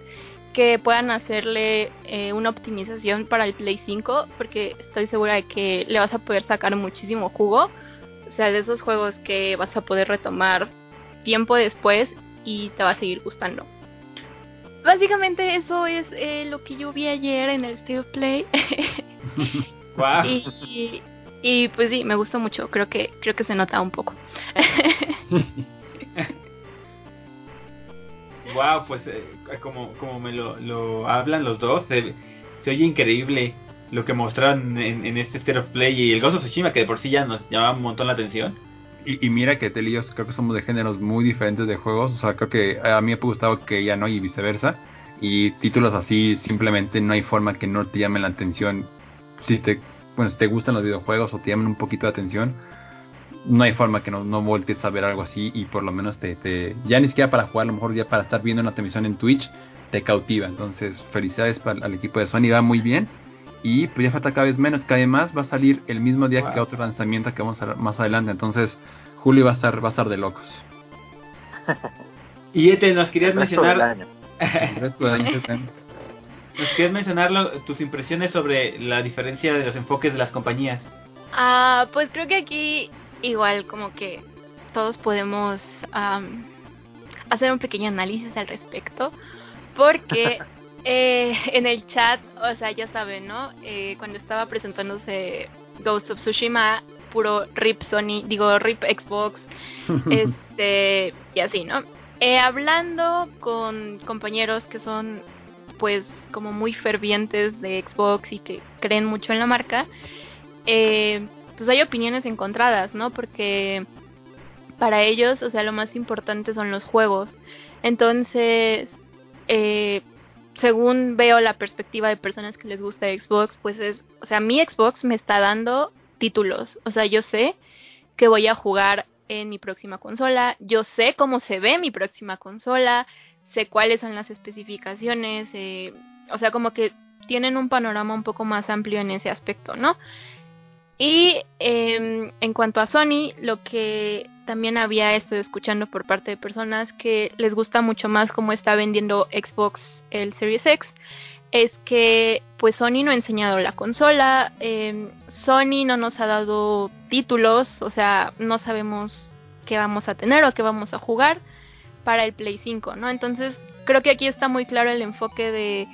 que puedan hacerle eh, una optimización para el Play 5 porque estoy segura de que le vas a poder sacar muchísimo jugo. O sea, de esos juegos que vas a poder retomar tiempo después y te va a seguir gustando. Básicamente eso es eh, lo que yo vi ayer en el of Play. <laughs> Wow. y, y, y, pues sí, me gustó mucho. Creo que creo que se nota un poco. <laughs> Wow, pues eh, como, como me lo, lo hablan los dos, se, se oye increíble lo que mostraron en, en este State of Play y el Ghost of Tsushima que de por sí ya nos llamaba un montón la atención. Y, mira que Tel y yo creo que somos de géneros muy diferentes de juegos. O sea, creo que a mí me ha gustado que ella no y viceversa. Y títulos así simplemente no hay forma que no te llamen la atención. Si te, bueno, si te gustan los videojuegos o te llaman un poquito la atención, no hay forma que no, no voltees a ver algo así y por lo menos te, te, ya ni siquiera para jugar, a lo mejor ya para estar viendo una transmisión en Twitch, te cautiva. Entonces, felicidades para, al equipo de Sony, va muy bien. Y pues ya falta cada vez menos, que además va a salir el mismo día Wow. que otro lanzamiento que vamos a ver más adelante. Entonces, Julio va a estar, va a estar de locos. <laughs> Y Ete, nos querías El resto del mencionar, año. <laughs> El resto nos querías mencionar lo- tus impresiones sobre la diferencia de los enfoques de las compañías. Ah, pues creo que aquí igual como que todos podemos am, hacer un pequeño análisis al respecto. Porque <laughs> eh, en el chat, o sea, ya saben, ¿no? Eh, cuando estaba presentándose Ghost of Tsushima, puro RIP Sony, digo RIP Xbox, <laughs> este, y así, ¿no? Eh, hablando con compañeros que son, pues, como muy fervientes de Xbox y que creen mucho en la marca, eh, pues hay opiniones encontradas, ¿no? Porque para ellos, o sea, lo más importante son los juegos. Entonces, eh, según veo la perspectiva de personas que les gusta Xbox, pues es, o sea, mi Xbox me está dando títulos. O sea, yo sé que voy a jugar en mi próxima consola, yo sé cómo se ve mi próxima consola, sé cuáles son las especificaciones, eh, o sea, como que tienen un panorama un poco más amplio en ese aspecto, ¿no? Y eh, en cuanto a Sony, lo que también había estado escuchando por parte de personas que les gusta mucho más cómo está vendiendo Xbox el Series X, es que pues Sony no ha enseñado la consola, eh, Sony no nos ha dado títulos, o sea, no sabemos qué vamos a tener o qué vamos a jugar para el Play 5, ¿no? Entonces, creo que aquí está muy claro el enfoque de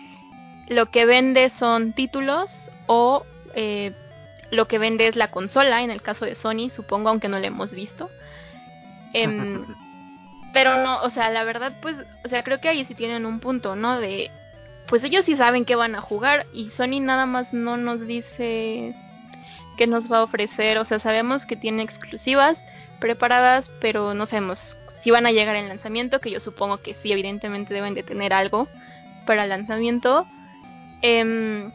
lo que vende son títulos o eh, lo que vende es la consola, en el caso de Sony, supongo, aunque no la hemos visto. Em, <laughs> pero no, o sea, la verdad, pues, o sea, creo que ahí sí tienen un punto, ¿no? De, pues ellos sí saben qué van a jugar y Sony nada más no nos dice qué nos va a ofrecer, o sea, sabemos que tiene exclusivas preparadas, pero no sabemos si van a llegar en lanzamiento, que yo supongo que sí, evidentemente deben de tener algo para el lanzamiento. Em,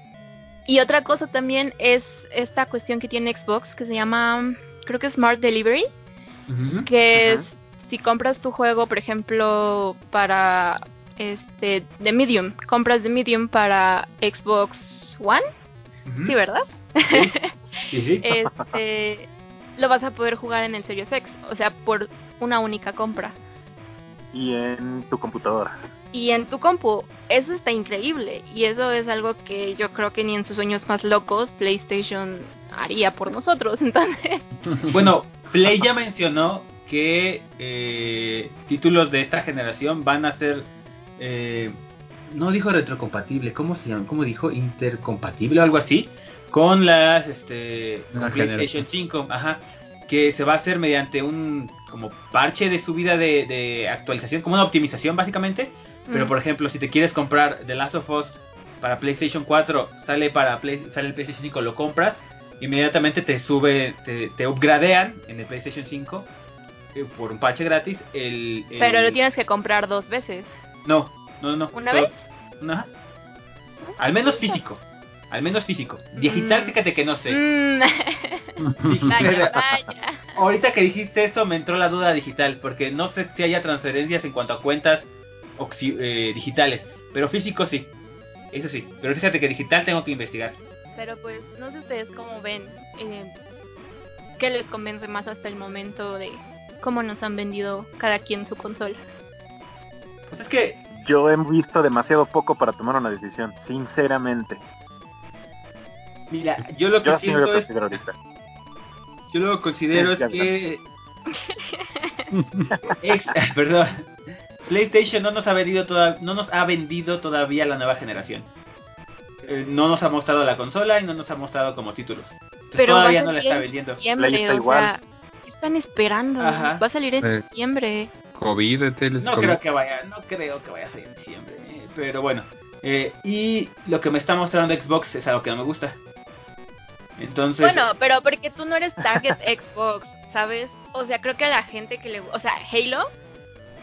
y otra cosa también es esta cuestión que tiene Xbox que se llama, creo que Smart Delivery, que es si compras tu juego, por ejemplo, para este de Medium, compras de Medium para Xbox One, Ujú. sí, ¿verdad? Sí, sí. <laughs> Este lo vas a poder jugar en el Series X, o sea, por una única compra. Y en tu computadora. Y en tu compu, eso está increíble. Y eso es algo que yo creo que ni en sus sueños más locos PlayStation haría por nosotros. <laughs> Entonces, <laughs> Bueno, Play ya mencionó que eh, títulos de esta generación van a ser. eh, no dijo retrocompatible, ¿cómo se llama? ¿Cómo dijo? Intercompatible o algo así. Con las. Este, con PlayStation 5. Ajá. Que se va a hacer mediante un. Como parche de subida de, de actualización. Como una optimización, básicamente. Pero mm, por ejemplo, si te quieres comprar The Last of Us para PlayStation 4, sale para Play- sale el PlayStation 5, lo compras, inmediatamente te sube, te, te upgradean en el PlayStation 5 eh, por un parche gratis. El, el- pero lo tienes que comprar dos veces. No, no, no. ¿Una Todo- vez? Ajá. Al menos físico. Al menos físico. Digital, Mm. fíjate que no sé. Mm. <laughs> vaya, vaya. Ahorita que dijiste esto me entró la duda digital, porque no sé si haya transferencias en cuanto a cuentas oxi- eh, digitales, pero físico sí, eso sí, pero fíjate que digital tengo que investigar. Pero pues, no sé ustedes cómo ven. Eh, ¿Qué les convence más hasta el momento de cómo nos han vendido cada quien su consola? Pues es que, Yo he visto demasiado poco para tomar una decisión, sinceramente. mira, yo lo que Yo me lo siento es, ahorita. yo lo que considero es Sí, que, <laughs> ex- <laughs> perdón, PlayStation no nos ha vendido toda, no nos ha vendido todavía la nueva generación. Eh, no nos ha mostrado la consola y no nos ha mostrado como títulos. Entonces, Pero todavía no la está en vendiendo. Play está o igual. sea, ¿qué están esperando? Ajá. Va a salir en Eh, diciembre. COVID, de teles, No COVID. creo que vaya, no creo que vaya a salir en diciembre, eh, pero bueno. eh, y lo que me está mostrando Xbox es algo que no me gusta. Entonces, Bueno, pero porque tú no eres target <laughs> Xbox, ¿sabes? O sea, creo que a la gente que le... O sea, Halo,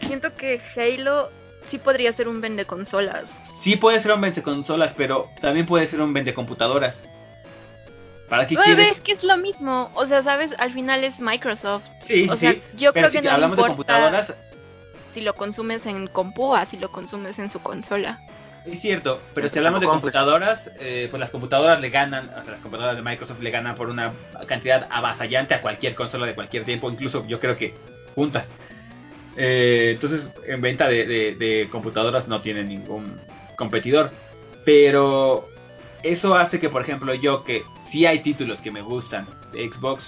siento que Halo sí podría ser un vende consolas. sí puede ser un vende consolas, pero también puede ser un vende computadoras. ¿Para qué Bueno, quieres? es que es lo mismo. O sea, ¿sabes? Al final es Microsoft. Sí, O sí, sea, yo pero creo que si no hablamos de importa computadoras, si lo consumes en compu o si lo consumes en su consola. es cierto, pero si Entonces, hablamos de computadoras, eh, pues las computadoras le ganan, o sea, las computadoras de Microsoft le ganan por una cantidad avasallante a cualquier consola de cualquier tiempo, incluso yo creo que juntas. Eh, entonces, en venta de, computadoras no tiene ningún competidor. Pero eso hace que, por ejemplo, yo que sí hay títulos que me gustan de Xbox,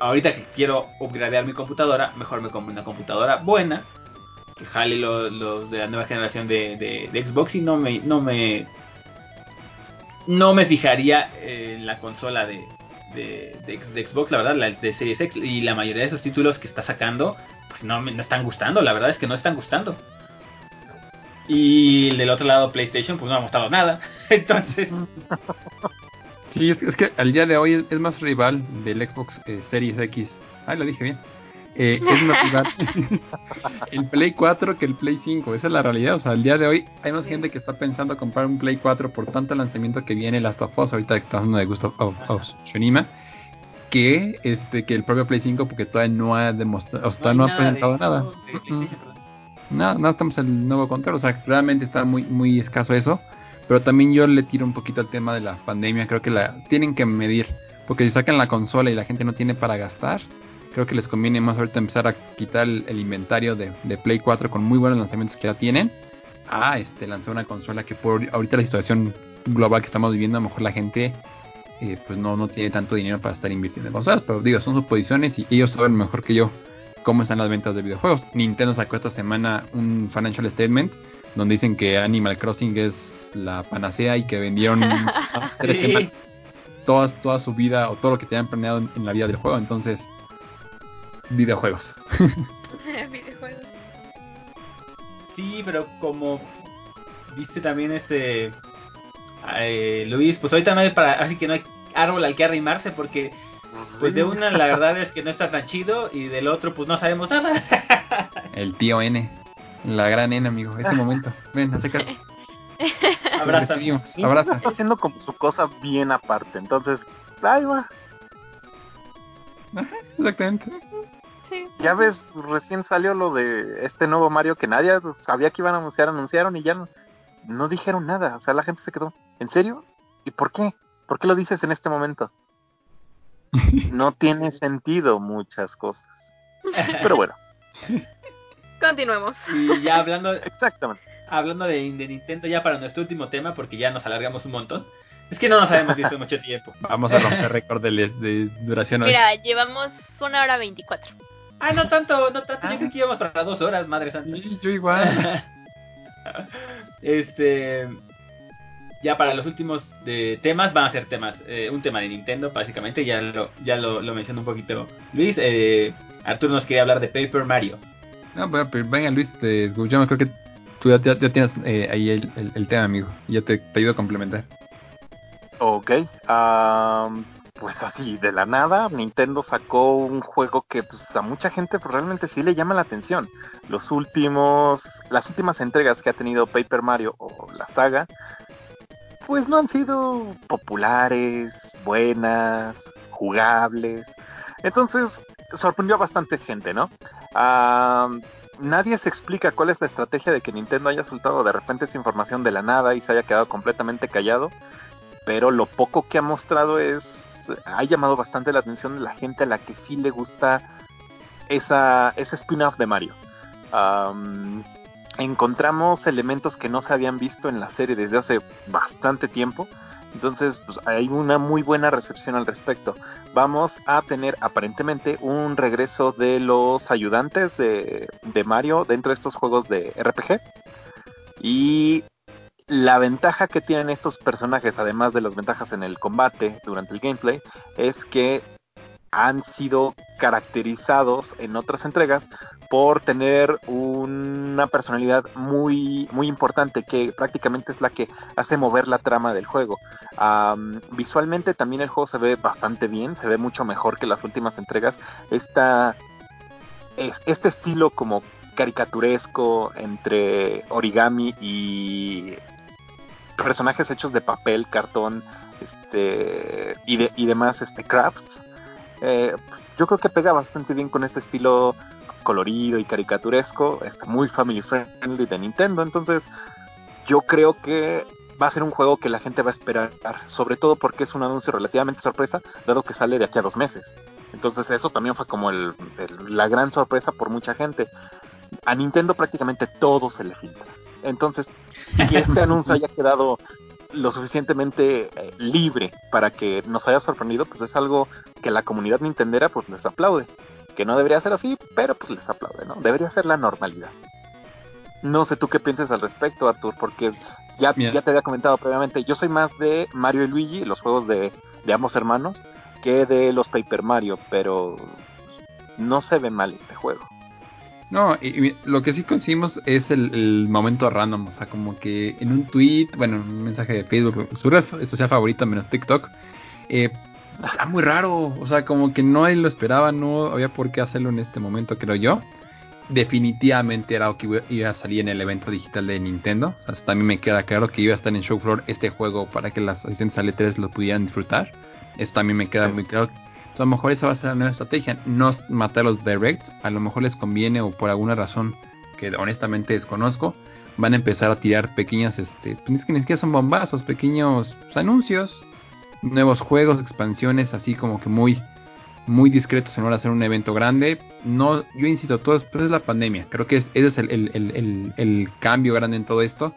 ahorita que quiero upgradear mi computadora, mejor me compro una computadora buena, que jale los los de la nueva generación de, de- de Xbox y no me, no me, no me fijaría en la consola de, de, Xbox, la verdad, la de Series X y la mayoría de esos títulos que está sacando, pues no no están gustando, la verdad es que no están gustando. Y del otro lado PlayStation, pues no ha mostrado nada. <laughs> Entonces, Sí, es, es que al día de hoy es, más rival del Xbox eh, Series X. Ay, lo dije bien. Eh, es más <laughs> rival el Play 4 que el Play 5. Esa es la realidad. O sea, al día de hoy hay más Sí. gente que está pensando comprar un Play 4 por tanto lanzamiento que viene Last of Us. Ahorita que estamos hablando de Gusto of, of Tsushima, Que, este, que el propio Play 5 porque todavía no ha demostrado, o sea, todavía no, ha nada de presentado nada. de perdón. No, no estamos en el nuevo control, o sea, realmente está muy muy escaso eso, pero también yo le tiro un poquito al tema de la pandemia, creo que la tienen que medir, porque si sacan la consola y la gente no tiene para gastar, creo que les conviene más ahorita empezar a quitar el, el inventario de, de Play 4 con muy buenos lanzamientos que ya tienen, a este lanzar una consola que por ahorita la situación global que estamos viviendo, a lo mejor la gente eh, pues no, no tiene tanto dinero para estar invirtiendo en consolas, pero digo, son sus posiciones y ellos saben mejor que yo cómo están las ventas de videojuegos. Nintendo sacó esta semana un financial statement donde dicen que Animal Crossing es la panacea y que vendieron <laughs> ah, Sí. semanas toda, toda su vida o todo lo que tenían planeado en, en la vida del juego. Entonces, videojuegos. <laughs> Videojuegos. Sí, pero como viste también este eh, Luis, pues ahorita no hay para, así que no hay árbol al que arrimarse porque pues de una la verdad es que no está tan chido y del otro pues no sabemos nada. <laughs> El tío N, la gran N, amigo. Este momento. Ven, acércate. <laughs> Abraza. Abraza. está haciendo como su cosa bien aparte, entonces, ahí va. Exactamente. Sí. Ya ves, recién salió lo de este nuevo Mario que nadie sabía que iban a anunciar, anunciaron y ya no, no dijeron nada. O sea, la gente se quedó, ¿en serio? ¿Y por qué? ¿Por qué lo dices en este momento? <laughs> no tiene sentido muchas cosas. Pero bueno. Continuemos. Y ya hablando, Exactamente. hablando de, de Nintendo, ya para nuestro último tema, porque ya nos alargamos un montón. Es que no nos habíamos visto mucho tiempo. Vamos a romper récord de, de duración hoy. Mira, llevamos una hora veinticuatro. Ah, no tanto, no tanto. Ah. Yo creo que íbamos para dos horas, madre santa. Sí, yo igual. <laughs> este. Ya para los últimos de temas van a ser temas. eh, un tema de Nintendo, básicamente. Ya lo, ya lo, lo mencionó un poquito Luis. Eh, Arturo nos quería hablar de Paper Mario. No, bueno, pero venga Luis, te escuchamos. Creo que tú ya, ya- ya tienes eh, ahí el, el- el tema, amigo. Y ya te, te ayudo a complementar. Ok. am, pues así, de la nada, Nintendo sacó un juego que pues, a mucha gente pues, realmente sí le llama la atención. Los últimos, las últimas entregas que ha tenido Paper Mario o la saga, pues no han sido populares, buenas, jugables. Entonces, sorprendió a bastante gente, ¿no? Am, nadie se explica cuál es la estrategia de que Nintendo haya soltado de repente esa información de la nada y se haya quedado completamente callado pero lo poco que ha mostrado es ha llamado bastante la atención de la gente a la que sí le gusta esa ese spin-off de Mario. Am, encontramos elementos que no se habían visto en la serie desde hace bastante tiempo. Entonces, pues, hay una muy buena recepción al respecto. Vamos a tener aparentemente un regreso de los ayudantes de, de Mario dentro de estos juegos de RPG. Y la ventaja que tienen estos personajes, además de las ventajas en el combate durante el gameplay, es que han sido caracterizados en otras entregas por tener una personalidad muy muy importante que prácticamente es la que hace mover la trama del juego. Visualmente también el juego se ve bastante bien, se ve mucho mejor que las últimas entregas. Esta, es- este estilo como caricaturesco entre origami y personajes hechos de papel, cartón, este y, de, y demás este crafts. eh, yo creo que pega bastante bien con este estilo colorido y caricaturesco, este, muy family friendly de Nintendo, entonces yo creo que va a ser un juego que la gente va a esperar, sobre todo porque es un anuncio relativamente sorpresa, dado que sale de aquí a dos meses. Entonces eso también fue como el- el- la gran sorpresa por mucha gente. A Nintendo prácticamente todo se le filtra. Entonces, que este <laughs> anuncio haya quedado lo suficientemente eh, libre para que nos haya sorprendido, pues es algo que la comunidad nintendera pues les aplaude. Que no debería ser así, pero pues les aplaude, ¿no? Debería ser la normalidad. No sé tú qué piensas al respecto, Artur, porque ya, ya te había comentado previamente, yo soy más de Mario y Luigi, los juegos de, de ambos hermanos, que de los Paper Mario, pero no se ve mal este juego. No, y, y lo que sí conseguimos es el, el momento random, o sea, como que en un tweet, bueno, en un mensaje de Facebook, su red social favorita menos TikTok, eh, está muy raro, o sea, como que no lo esperaba, no había por qué hacerlo en este momento, creo yo. Definitivamente era algo que iba- a salir en el evento digital de Nintendo, o sea, también me queda claro que iba a estar en show floor este juego para que las asistentes E3 lo pudieran disfrutar. Eso también me queda Sí. muy claro. A lo mejor esa va a ser la nueva estrategia, no matar los directs, a lo mejor les conviene o por alguna razón que honestamente desconozco, van a empezar a tirar pequeñas, este, pues es que ni siquiera son bombazos, pequeños anuncios, nuevos juegos, expansiones, así como que muy, muy discretos en hora de hacer un evento grande. No, yo insisto, todo después de la pandemia, creo que es- ese es el cambio grande en todo esto.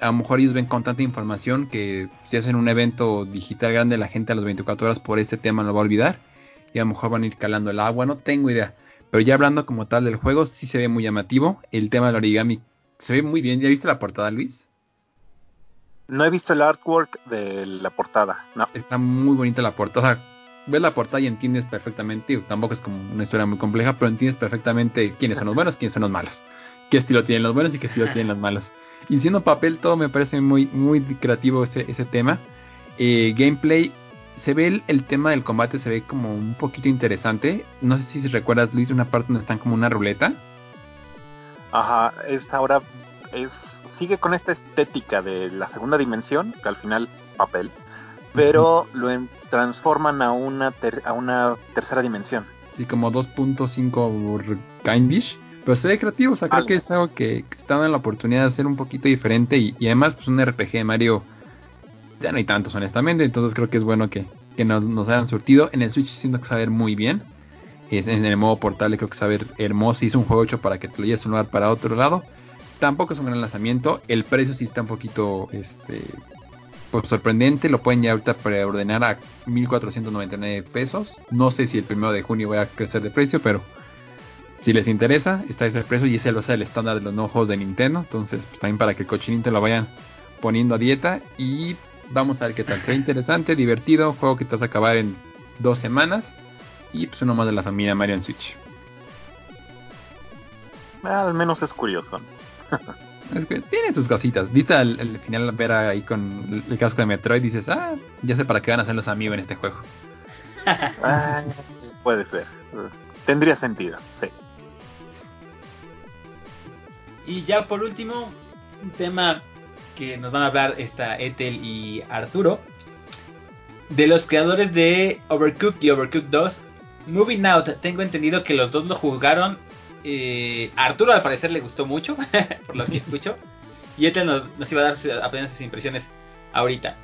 A lo mejor ellos ven con tanta información que si hacen un evento digital grande, la gente a las 24 horas por este tema lo va a olvidar. Y a lo mejor van a ir calando el agua, no tengo idea. Pero ya hablando como tal del juego, sí se ve muy llamativo. El tema del origami se ve muy bien. ¿Ya viste la portada, Luis? No he visto el artwork de la portada, no. Está muy bonita la portada. Ves la portada y entiendes perfectamente. Tampoco es como una historia muy compleja, pero entiendes perfectamente quiénes son los buenos, quiénes son los malos. Qué estilo tienen los buenos y qué estilo <laughs> tienen los malos. Y siendo papel, todo me parece muy, muy creativo ese, ese tema. Eh, gameplay, se ve el, el tema del combate, se ve como un poquito interesante. No sé si recuerdas, Luis, una parte donde están como una ruleta. Ajá, es ahora, es, sigue con esta estética de la segunda dimensión, que al final papel, pero lo en- transforman a una, ter- a una tercera dimensión. Así como 2.5 Kindish. Pero se ve creativo, o sea, creo Algo. que es algo que, que se está dando la oportunidad de hacer un poquito diferente. Y, y además, pues un RPG de Mario ya no hay tantos, honestamente. Entonces creo que es bueno que, que nos, nos hayan surtido. En el Switch siento que se va a ver muy bien. Es, en el modo portable creo que se va a ver hermoso. Hizo un juego hecho para que te lo lleves un lugar para otro lado. Tampoco es un gran lanzamiento. El precio sí está un poquito este, pues, sorprendente. Lo pueden ya ahorita preordenar a 1499 pesos. No sé si el primero de junio va a crecer de precio, pero si les interesa, está ese precio y ese lo sea el estándar de los nuevos de Nintendo. Entonces, pues, también para que el cochinito lo vayan poniendo a dieta. Y vamos a ver qué tal. Será interesante, divertido. Juego que te vas a acabar en dos semanas. Y pues uno más de la familia Mario en Switch. Al menos es curioso. <laughs> Es que tiene sus cositas. Viste al, al final ver ahí con el casco de Metroid dices, ah, ya sé para qué van a hacer los amigos en este juego. <laughs> Ah, puede ser. Tendría sentido, sí. Y ya por último, un tema que nos van a hablar esta Ethel y Arturo. De los creadores de Overcooked y Overcooked 2. Moving Out, tengo entendido que los dos lo jugaron. Eh, Arturo al parecer le gustó mucho, <laughs> por lo que escucho. Y Ethel nos, iba a dar apenas sus impresiones ahorita.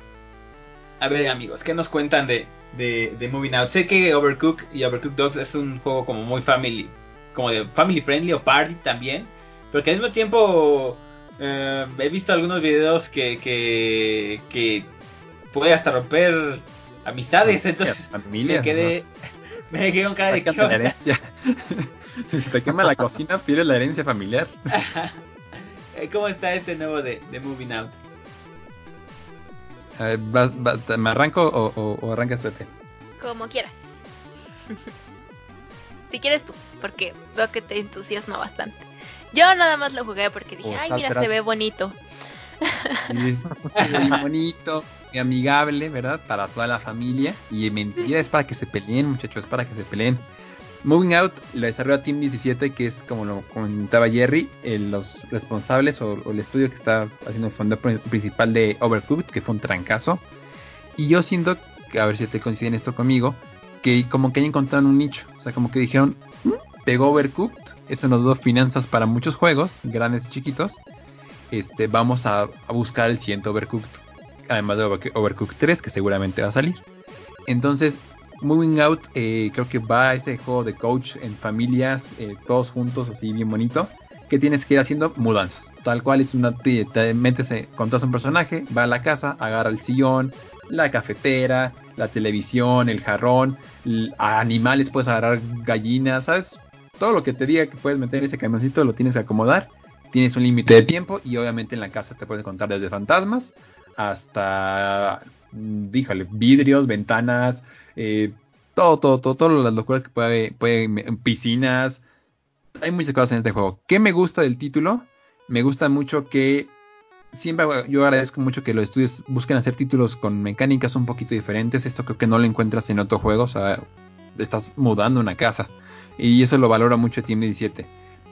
A ver amigos, ¿qué nos cuentan de, de, de Moving Out? Sé que Overcooked y Overcooked 2 es un juego como muy family, como de family friendly o party también. Pero que al mismo tiempo eh, he visto algunos videos que, que, que puede hasta romper amistades. Entonces familia. me quedé, <laughs> me quedé con cara de herencia. <laughs> si se te quema la cocina, pide la herencia familiar. <laughs> ¿Cómo está este nuevo de, de Moving Out? Ver, ¿Me arranco o, o, o arrancas tú? Como quieras. si quieres tú, porque veo que te entusiasma bastante. Yo nada más lo jugué porque dije, ay, mira, se ve bonito. <laughs> Y es muy bonito, amigable, ¿verdad? Para toda la familia. Y mentira, es para que se peleen, muchachos, es para que se peleen. Moving Out lo desarrolla Team 17, que es como lo comentaba Jerry, eh, los responsables o, o el estudio que está haciendo el fondo pr- principal de Overcooked, que fue un trancazo. Y yo siento, a ver si te coinciden esto conmigo, que como que hayan encontrado un nicho. O sea, como que dijeron, "Mm, pegó Overcooked, eso nos dio finanzas para muchos juegos, grandes y chiquitos este, vamos a, buscar el siguiente Overcooked. Además de Overco- Overcooked 3, que seguramente va a salir. Entonces, Moving Out, eh, creo que va a ese juego de coach en familias, eh, todos juntos, así bien bonito. Que tienes que ir haciendo mudanzas. Tal cual es una. Te, te metes, eh, contratas un personaje, va a la casa, agarra el sillón, la cafetera, la televisión, el jarrón, animales, puedes agarrar gallinas, ¿sabes? Todo lo que te diga que puedes meter en ese camioncito lo tienes que acomodar tienes un límite de tiempo y obviamente en la casa te puedes contar desde fantasmas hasta, mm, díjole, vidrios, ventanas, eh, todo, todo, todo, todas las locuras que puede, puede, piscinas. Hay muchas cosas en este juego. ¿Qué me gusta del título? Me gusta mucho que siempre yo agradezco mucho que los estudios busquen hacer títulos con mecánicas un poquito diferentes. Esto creo que no lo encuentras en otro juego. O sea, estás mudando una casa. Y eso lo valora mucho Team 17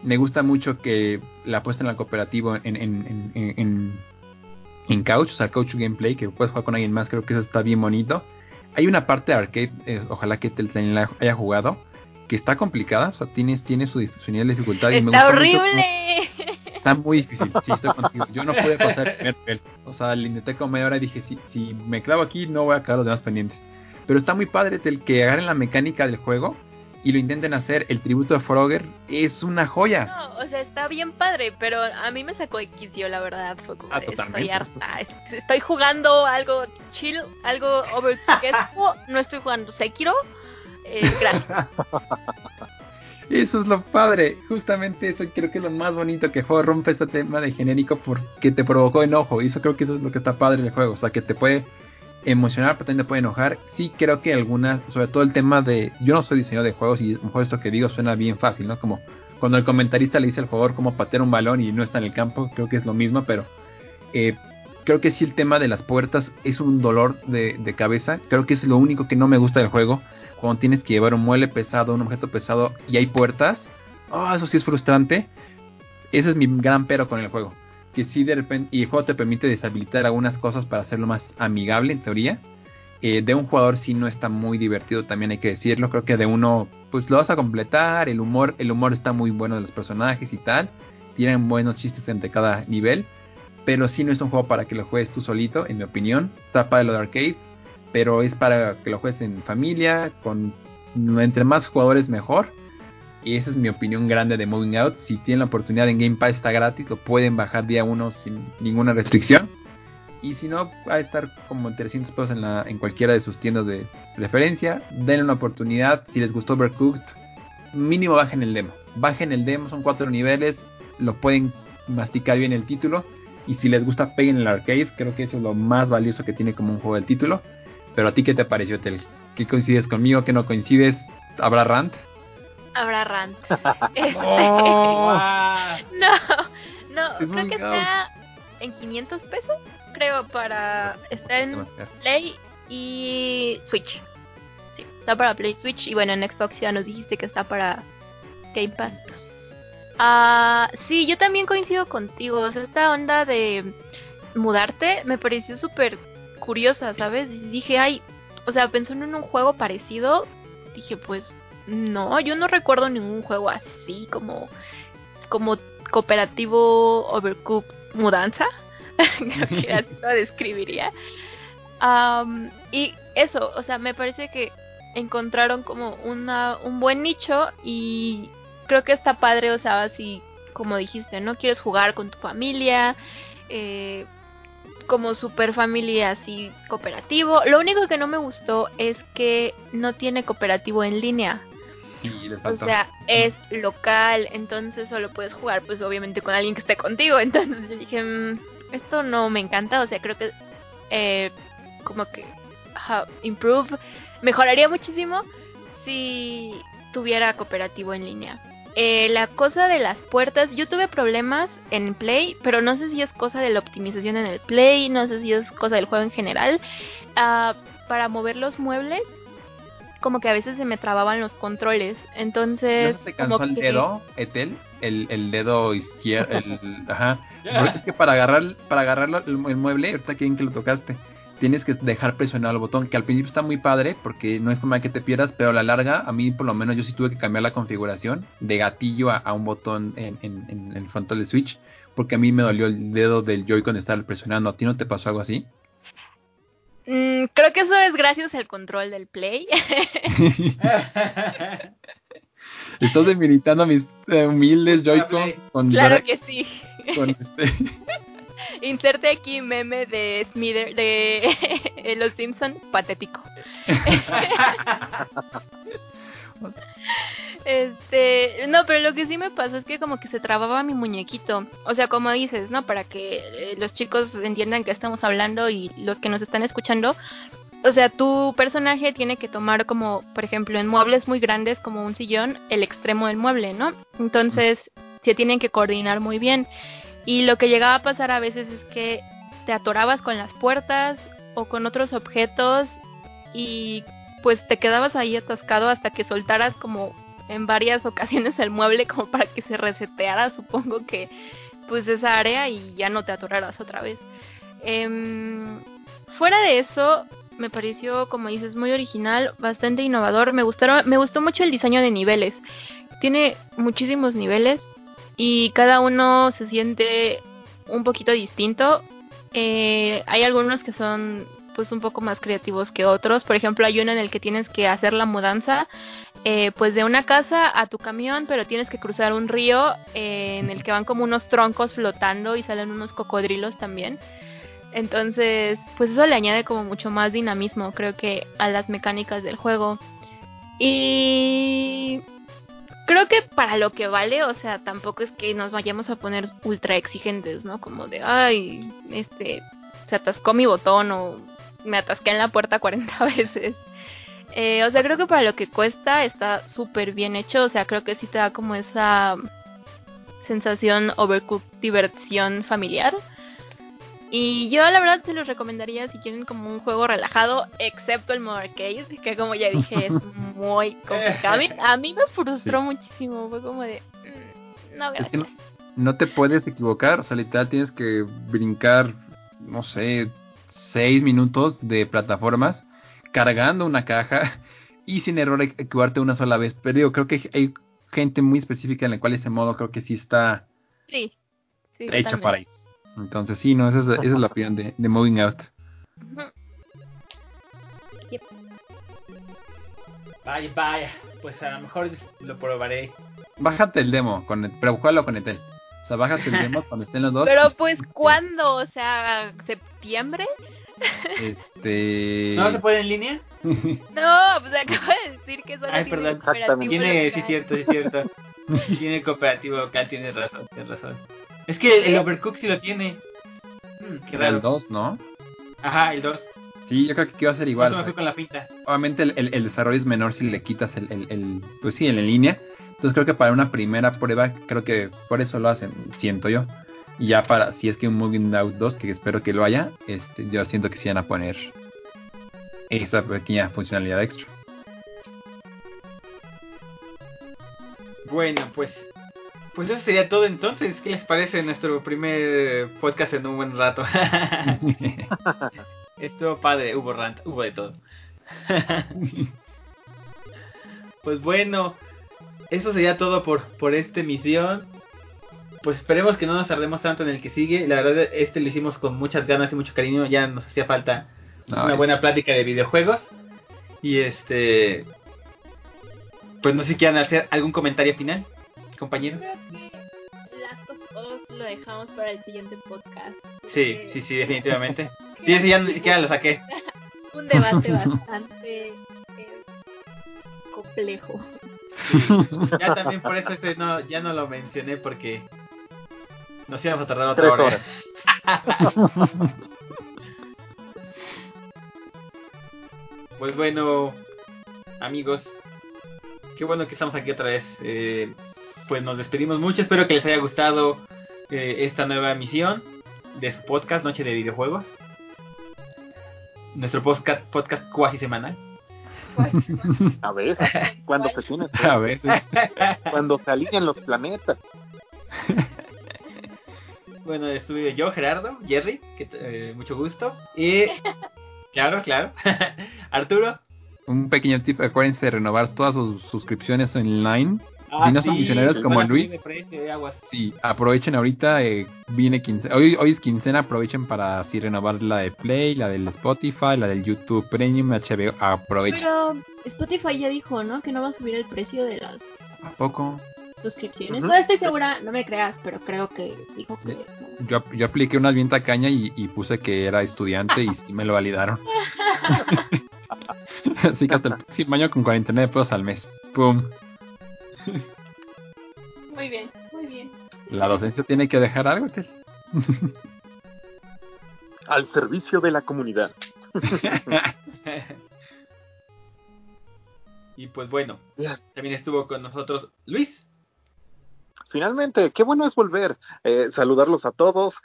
me gusta mucho que la apuesta en el cooperativo en, en, en, en, en couch, o sea, couch gameplay, que puedes jugar con alguien más, creo que eso está bien bonito. Hay una parte de arcade, eh, ojalá que te la haya jugado, que está complicada, o sea, tienes, tiene su, su nivel de dificultad. y me Está gustó mucho horrible. cómo- está muy difícil, sí, estoy contigo. Yo no pude pasar el primer nivel. O sea, le intenté como media hora y dije, si, si me clavo aquí, no voy a acabar los demás pendientes. Pero está muy padre el que agarren la mecánica del juego y lo intenten hacer. El tributo de Frogger es una joya. No, o sea, está bien padre, pero a mí me sacó de quicio, la verdad. Fue como, Ah, totalmente. estoy harta. es- Estoy jugando algo chill, algo overcooked. <laughs> no estoy jugando Sekiro. Eh, gracias. <laughs> Eso es lo padre, justamente eso creo que es lo más bonito que juego rompe este tema de genérico porque te provocó enojo y eso creo que eso es lo que está padre del juego, o sea que te puede emocionar pero también te puede enojar, sí creo que algunas, sobre todo el tema de, yo no soy diseñador de juegos y a lo mejor esto que digo suena bien fácil, ¿no? Como cuando el comentarista le dice al jugador cómo patear un balón y no está en el campo, creo que es lo mismo, pero eh, creo que sí el tema de las puertas es un dolor de, de cabeza, creo que es lo único que no me gusta del juego cuando tienes que llevar un mueble pesado, un objeto pesado y hay puertas, oh, eso sí es frustrante. Ese es mi gran pero con el juego. Que sí de repente, y el juego te permite deshabilitar algunas cosas para hacerlo más amigable en teoría. Eh, de un jugador sí no está muy divertido, también hay que decirlo. Creo que de uno, pues lo vas a completar. El humor, el humor está muy bueno de los personajes y tal. Tienen buenos chistes entre cada nivel. Pero sí no es un juego para que lo juegues tú solito, en mi opinión. Está para lo de arcade pero es para que lo juegues en familia, con entre más jugadores mejor. Y esa es mi opinión grande de Moving Out. Si tienen la oportunidad en Game Pass está gratis, lo pueden bajar día uno sin ninguna restricción. Y si no, a estar como 300 pesos en, la, en cualquiera de sus tiendas de preferencia. Denle una oportunidad. Si les gustó Overcooked, mínimo bajen el demo. Bajen el demo, son cuatro niveles. Lo pueden masticar bien el título. Y si les gusta, peguen el arcade. Creo que eso es lo más valioso que tiene como un juego del título. Pero a ti, ¿qué te pareció, Tel? ¿Qué coincides conmigo? ¿Qué no coincides? ¿Habrá rant? Habrá rant. <laughs> Este, Oh. <laughs> no, no, Es creo que está en 500 pesos, creo, para estar en. Play y Switch. Sí, está para Play Switch y bueno, en Xbox ya nos dijiste que está para Game Pass. Ah, sí, yo también coincido contigo. O sea, esta onda de mudarte me pareció súper curiosa, ¿sabes? Dije, ay, o sea, pensando en un juego parecido, dije, pues no, yo no recuerdo ningún juego así como como cooperativo Overcooked mudanza. <laughs> Creo que así lo describiría. Am, y eso, o sea, me parece que encontraron como una, un buen nicho y creo que está padre, o sea, si, como dijiste, ¿no? Quieres jugar con tu familia, eh, como super familia así cooperativo. Lo único que no me gustó es que no tiene cooperativo en línea. Les O sea, es local, entonces solo puedes jugar, pues obviamente con alguien que esté contigo. <laughs> Entonces yo dije, "Mm, esto no me encanta, o sea, creo que eh, como que improve, mejoraría muchísimo si tuviera cooperativo en línea. Eh, la cosa de las puertas, yo tuve problemas en Play, pero no sé si es cosa de la optimización en el Play, no sé si es cosa del juego en general. Ah, para mover los muebles, como que a veces se me trababan los controles. Entonces, ¿No se te cansó como el que- dedo, Etel? El, el dedo izquierdo, el, <laughs> ajá. Porque es que para agarrar, para agarrar el, mueble, ahorita que bien que lo tocaste, tienes que dejar presionado el botón, que al principio está muy padre, porque no es forma que te pierdas, pero a la larga, a mí por lo menos yo sí tuve que cambiar la configuración de gatillo a, a un botón en, en, en el frontal de Switch, porque a mí me dolió el dedo del Joy-Con estar presionando. ¿A ti no te pasó algo así? Mm, creo que eso es gracias al control del Play. <laughs> Estás debilitando a mis eh, humildes Joy-Con con, claro que sí. con este... <laughs> Inserte aquí meme de Smither de <laughs> Los Simpson patético. <laughs> Este, no, pero lo que sí me pasó es que como que se trababa mi muñequito. O sea, como dices, ¿no? Para que eh, los chicos entiendan que estamos hablando y los que nos están escuchando. O sea, tu personaje tiene que tomar como, por ejemplo, en muebles muy grandes como un sillón, el extremo del mueble, ¿no? Entonces, se tienen que coordinar muy bien. Y lo que llegaba a pasar a veces es que te atorabas con las puertas o con otros objetos y pues te quedabas ahí atascado hasta que soltaras como en varias <laughs> ocasiones el mueble como para que se reseteara, supongo que pues esa área y ya no te atoraras otra vez. Em, fuera de eso, me pareció, como dices, muy original, bastante innovador. Me gustaron, me gustó mucho el diseño de niveles. Tiene muchísimos niveles y cada uno se siente un poquito distinto. Eh, hay algunos que son pues un poco más creativos que otros. Por ejemplo, hay uno en el que tienes que hacer la mudanza eh, pues de una casa a tu camión, pero tienes que cruzar un río eh, en el que van como unos troncos flotando y salen unos cocodrilos también. Entonces, pues eso le añade como mucho más dinamismo, creo que, a las mecánicas del juego. Y creo que para lo que vale, o sea, tampoco es que nos vayamos a poner ultra exigentes, ¿no? Como de, ay, este, se atascó mi botón o me atasqué en la puerta <laughs> 40 veces. Eh, o sea, creo que para lo que cuesta está súper bien hecho. O sea, creo que sí te da como esa sensación overcooked, diversión familiar. Y yo la verdad se los recomendaría si quieren como un juego relajado, excepto el modo arcade, que como ya dije es <laughs> muy complicado. A mí, a mí me frustró muchísimo, fue como de... "Mm, No, Es que gracias. no, no te puedes equivocar, o sea, literal tienes que brincar, no sé, seis minutos de plataformas cargando una caja <laughs> y sin error equivocarte una sola vez. Pero digo, creo que hay gente muy específica en la cual ese modo creo que sí está Sí, sí, hecho para eso. Entonces sí, no, esa es, esa es la opinión de, de Moving Out. Vaya, vaya. Pues a lo mejor lo probaré. Bájate el demo, con el, pero juégalo con Etel. O sea, bájate el demo <laughs> cuando estén los dos. Pero pues, ¿cuándo? O sea, ¿septiembre? Este. ¿No se puede en línea? <laughs> No, pues acabo de decir que solo Ay, tiene perdón. cooperativo Tiene, sí, local. cierto, sí, cierto. <laughs> tiene cooperativo local, tienes razón, tienes razón. Es que el, el Overcooked sí lo tiene. Hmm, qué Era el raro. 2, ¿no? Ajá, el 2. Sí, yo creo que a ser Igual. igual. o sea, con la pinta. obviamente el, el- el desarrollo es menor si le quitas el, el, el- pues sí, el en línea. Entonces creo que para una primera prueba, creo que por eso lo hacen, siento yo. Y ya para, si es que un Moving Out 2, que espero que lo haya, este, yo siento que sí van a poner esa pequeña funcionalidad extra. Bueno, pues. Pues eso sería todo entonces. ¿Qué les parece nuestro primer podcast en un buen rato? <laughs> Estuvo padre, hubo rant, hubo de todo. <laughs> pues bueno, eso sería todo por, por esta emisión. Pues esperemos que no nos tardemos tanto en el que sigue. La verdad, este lo hicimos con muchas ganas y mucho cariño. Ya nos hacía falta No, una es- buena plática de videojuegos. Y este. Pues no sé si quieran hacer algún comentario final, Yo compañeros. creo que Last of Us lo dejamos para el siguiente podcast. Sí, sí, sí, definitivamente. <laughs> Sí, ese ya ni siquiera lo saqué. <laughs> Un debate <laughs> bastante eh, complejo. Ya también por eso ese no, ya no lo mencioné porque nos íbamos a tardar otra Tres hora. horas. <laughs> Pues bueno, amigos, qué bueno que estamos aquí otra vez. Eh, pues nos despedimos mucho. Espero que les haya gustado eh, esta nueva emisión de su podcast Noche de Videojuegos. Nuestro podcast, podcast cuasi semanal. A ver, cuando se tiene, <laughs> A veces. cuando se alinean los planetas. Bueno, estuve yo, Gerardo, Jerry, que, eh, mucho gusto. Y, <laughs> claro, claro, <laughs> Arturo. Un pequeño tip, acuérdense de renovar todas sus suscripciones online. Ah, Si no son misioneros como Luis. de precio de aguas. Sí, aprovechen ahorita, eh, viene quincena, hoy, hoy es quincena, aprovechen para así renovar la de Play, la del Spotify, la del YouTube Premium, HBO, aprovechen. Pero Spotify ya dijo, ¿no? Que no va a subir el precio de las ¿A poco? Suscripciones. No estoy segura, no me creas, pero creo que dijo que... Yo, yo apliqué unas bien tacaña y, y puse que era estudiante y sí me lo validaron. <laughs> Así que hasta el próximo año con 49 pesos al mes. ¡Pum! Muy bien, muy bien. La docencia tiene que dejar algo, Tel. Al servicio de la comunidad. <laughs> y pues bueno, Ya. también estuvo con nosotros Luis. Finalmente, qué bueno es volver. Eh, saludarlos a todos.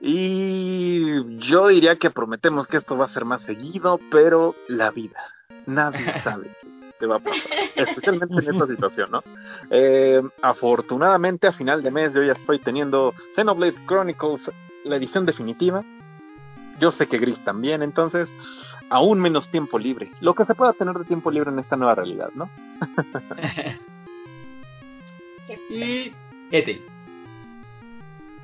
Y yo diría que prometemos que esto va a ser más seguido, pero la vida, nadie <laughs> sabe qué va a pasar, especialmente en esta situación, ¿no? Eh, afortunadamente a final de mes yo ya estoy teniendo Xenoblade Chronicles, la edición definitiva. Yo sé que Gris también, entonces aún menos tiempo libre. Lo que se pueda tener de tiempo libre en esta nueva realidad, ¿no? <laughs> y Ethel.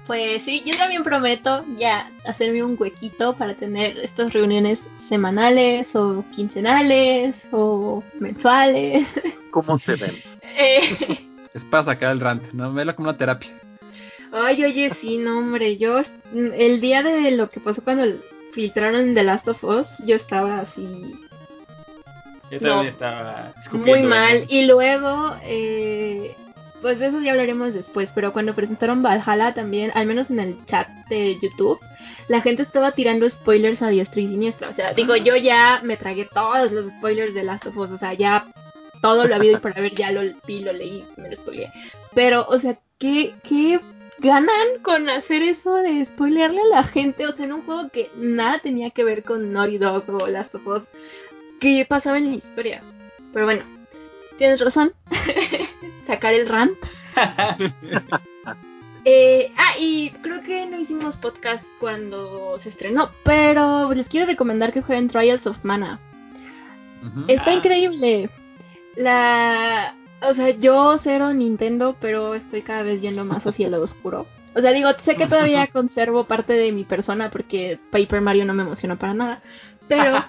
Pues sí, yo también prometo ya hacerme un huequito para tener estas reuniones semanales o quincenales o mensuales. ¿Cómo se ven? <laughs> Eh, Es para sacar el rant, ¿no? Velo como una terapia. Ay, oye, sí, no, hombre, yo el día de lo que pasó cuando filtraron The Last of Us, yo estaba así Yo No. también estaba muy mal. Y luego, eh, pues de eso ya hablaremos después, pero cuando presentaron Valhalla también, al menos en el chat de YouTube, la gente estaba tirando spoilers a diestra y siniestra. O sea, digo, yo ya me tragué todos los spoilers de Last of Us, o sea, ya todo lo habido y por haber ya lo vi, lo leí, me lo spoileé. Pero, o sea, ¿qué, qué ganan con hacer eso de spoilearle a la gente? O sea, en un juego que nada tenía que ver con Naughty Dog o Last of Us, que pasaba en la historia. Pero bueno, tienes razón. <laughs> Sacar el rant. <laughs> Eh, ah, y creo que no hicimos podcast cuando se estrenó, pero les quiero recomendar que jueguen Trials of Mana. Está Ah. increíble. La, o sea, yo cero Nintendo, pero estoy cada vez yendo más hacia el lado oscuro. O sea, digo, sé que todavía <laughs> conservo parte de mi persona porque Paper Mario no me emocionó para nada, pero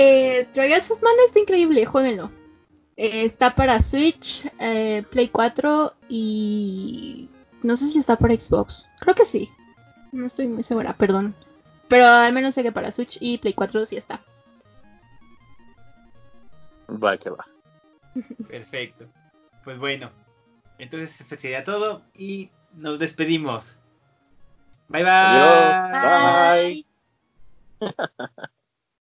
Eh, Trials of Mana está increíble, jueguenlo. Eh, está para Switch, eh, Play 4 y no sé si está para Xbox. Creo que sí. No estoy muy segura, perdón. Pero al menos sé que para Switch y Play 4 sí está. Va que va. <laughs> Perfecto. Pues bueno, entonces eso sería todo y nos despedimos. Bye bye. Adiós. Bye. Bye. <laughs>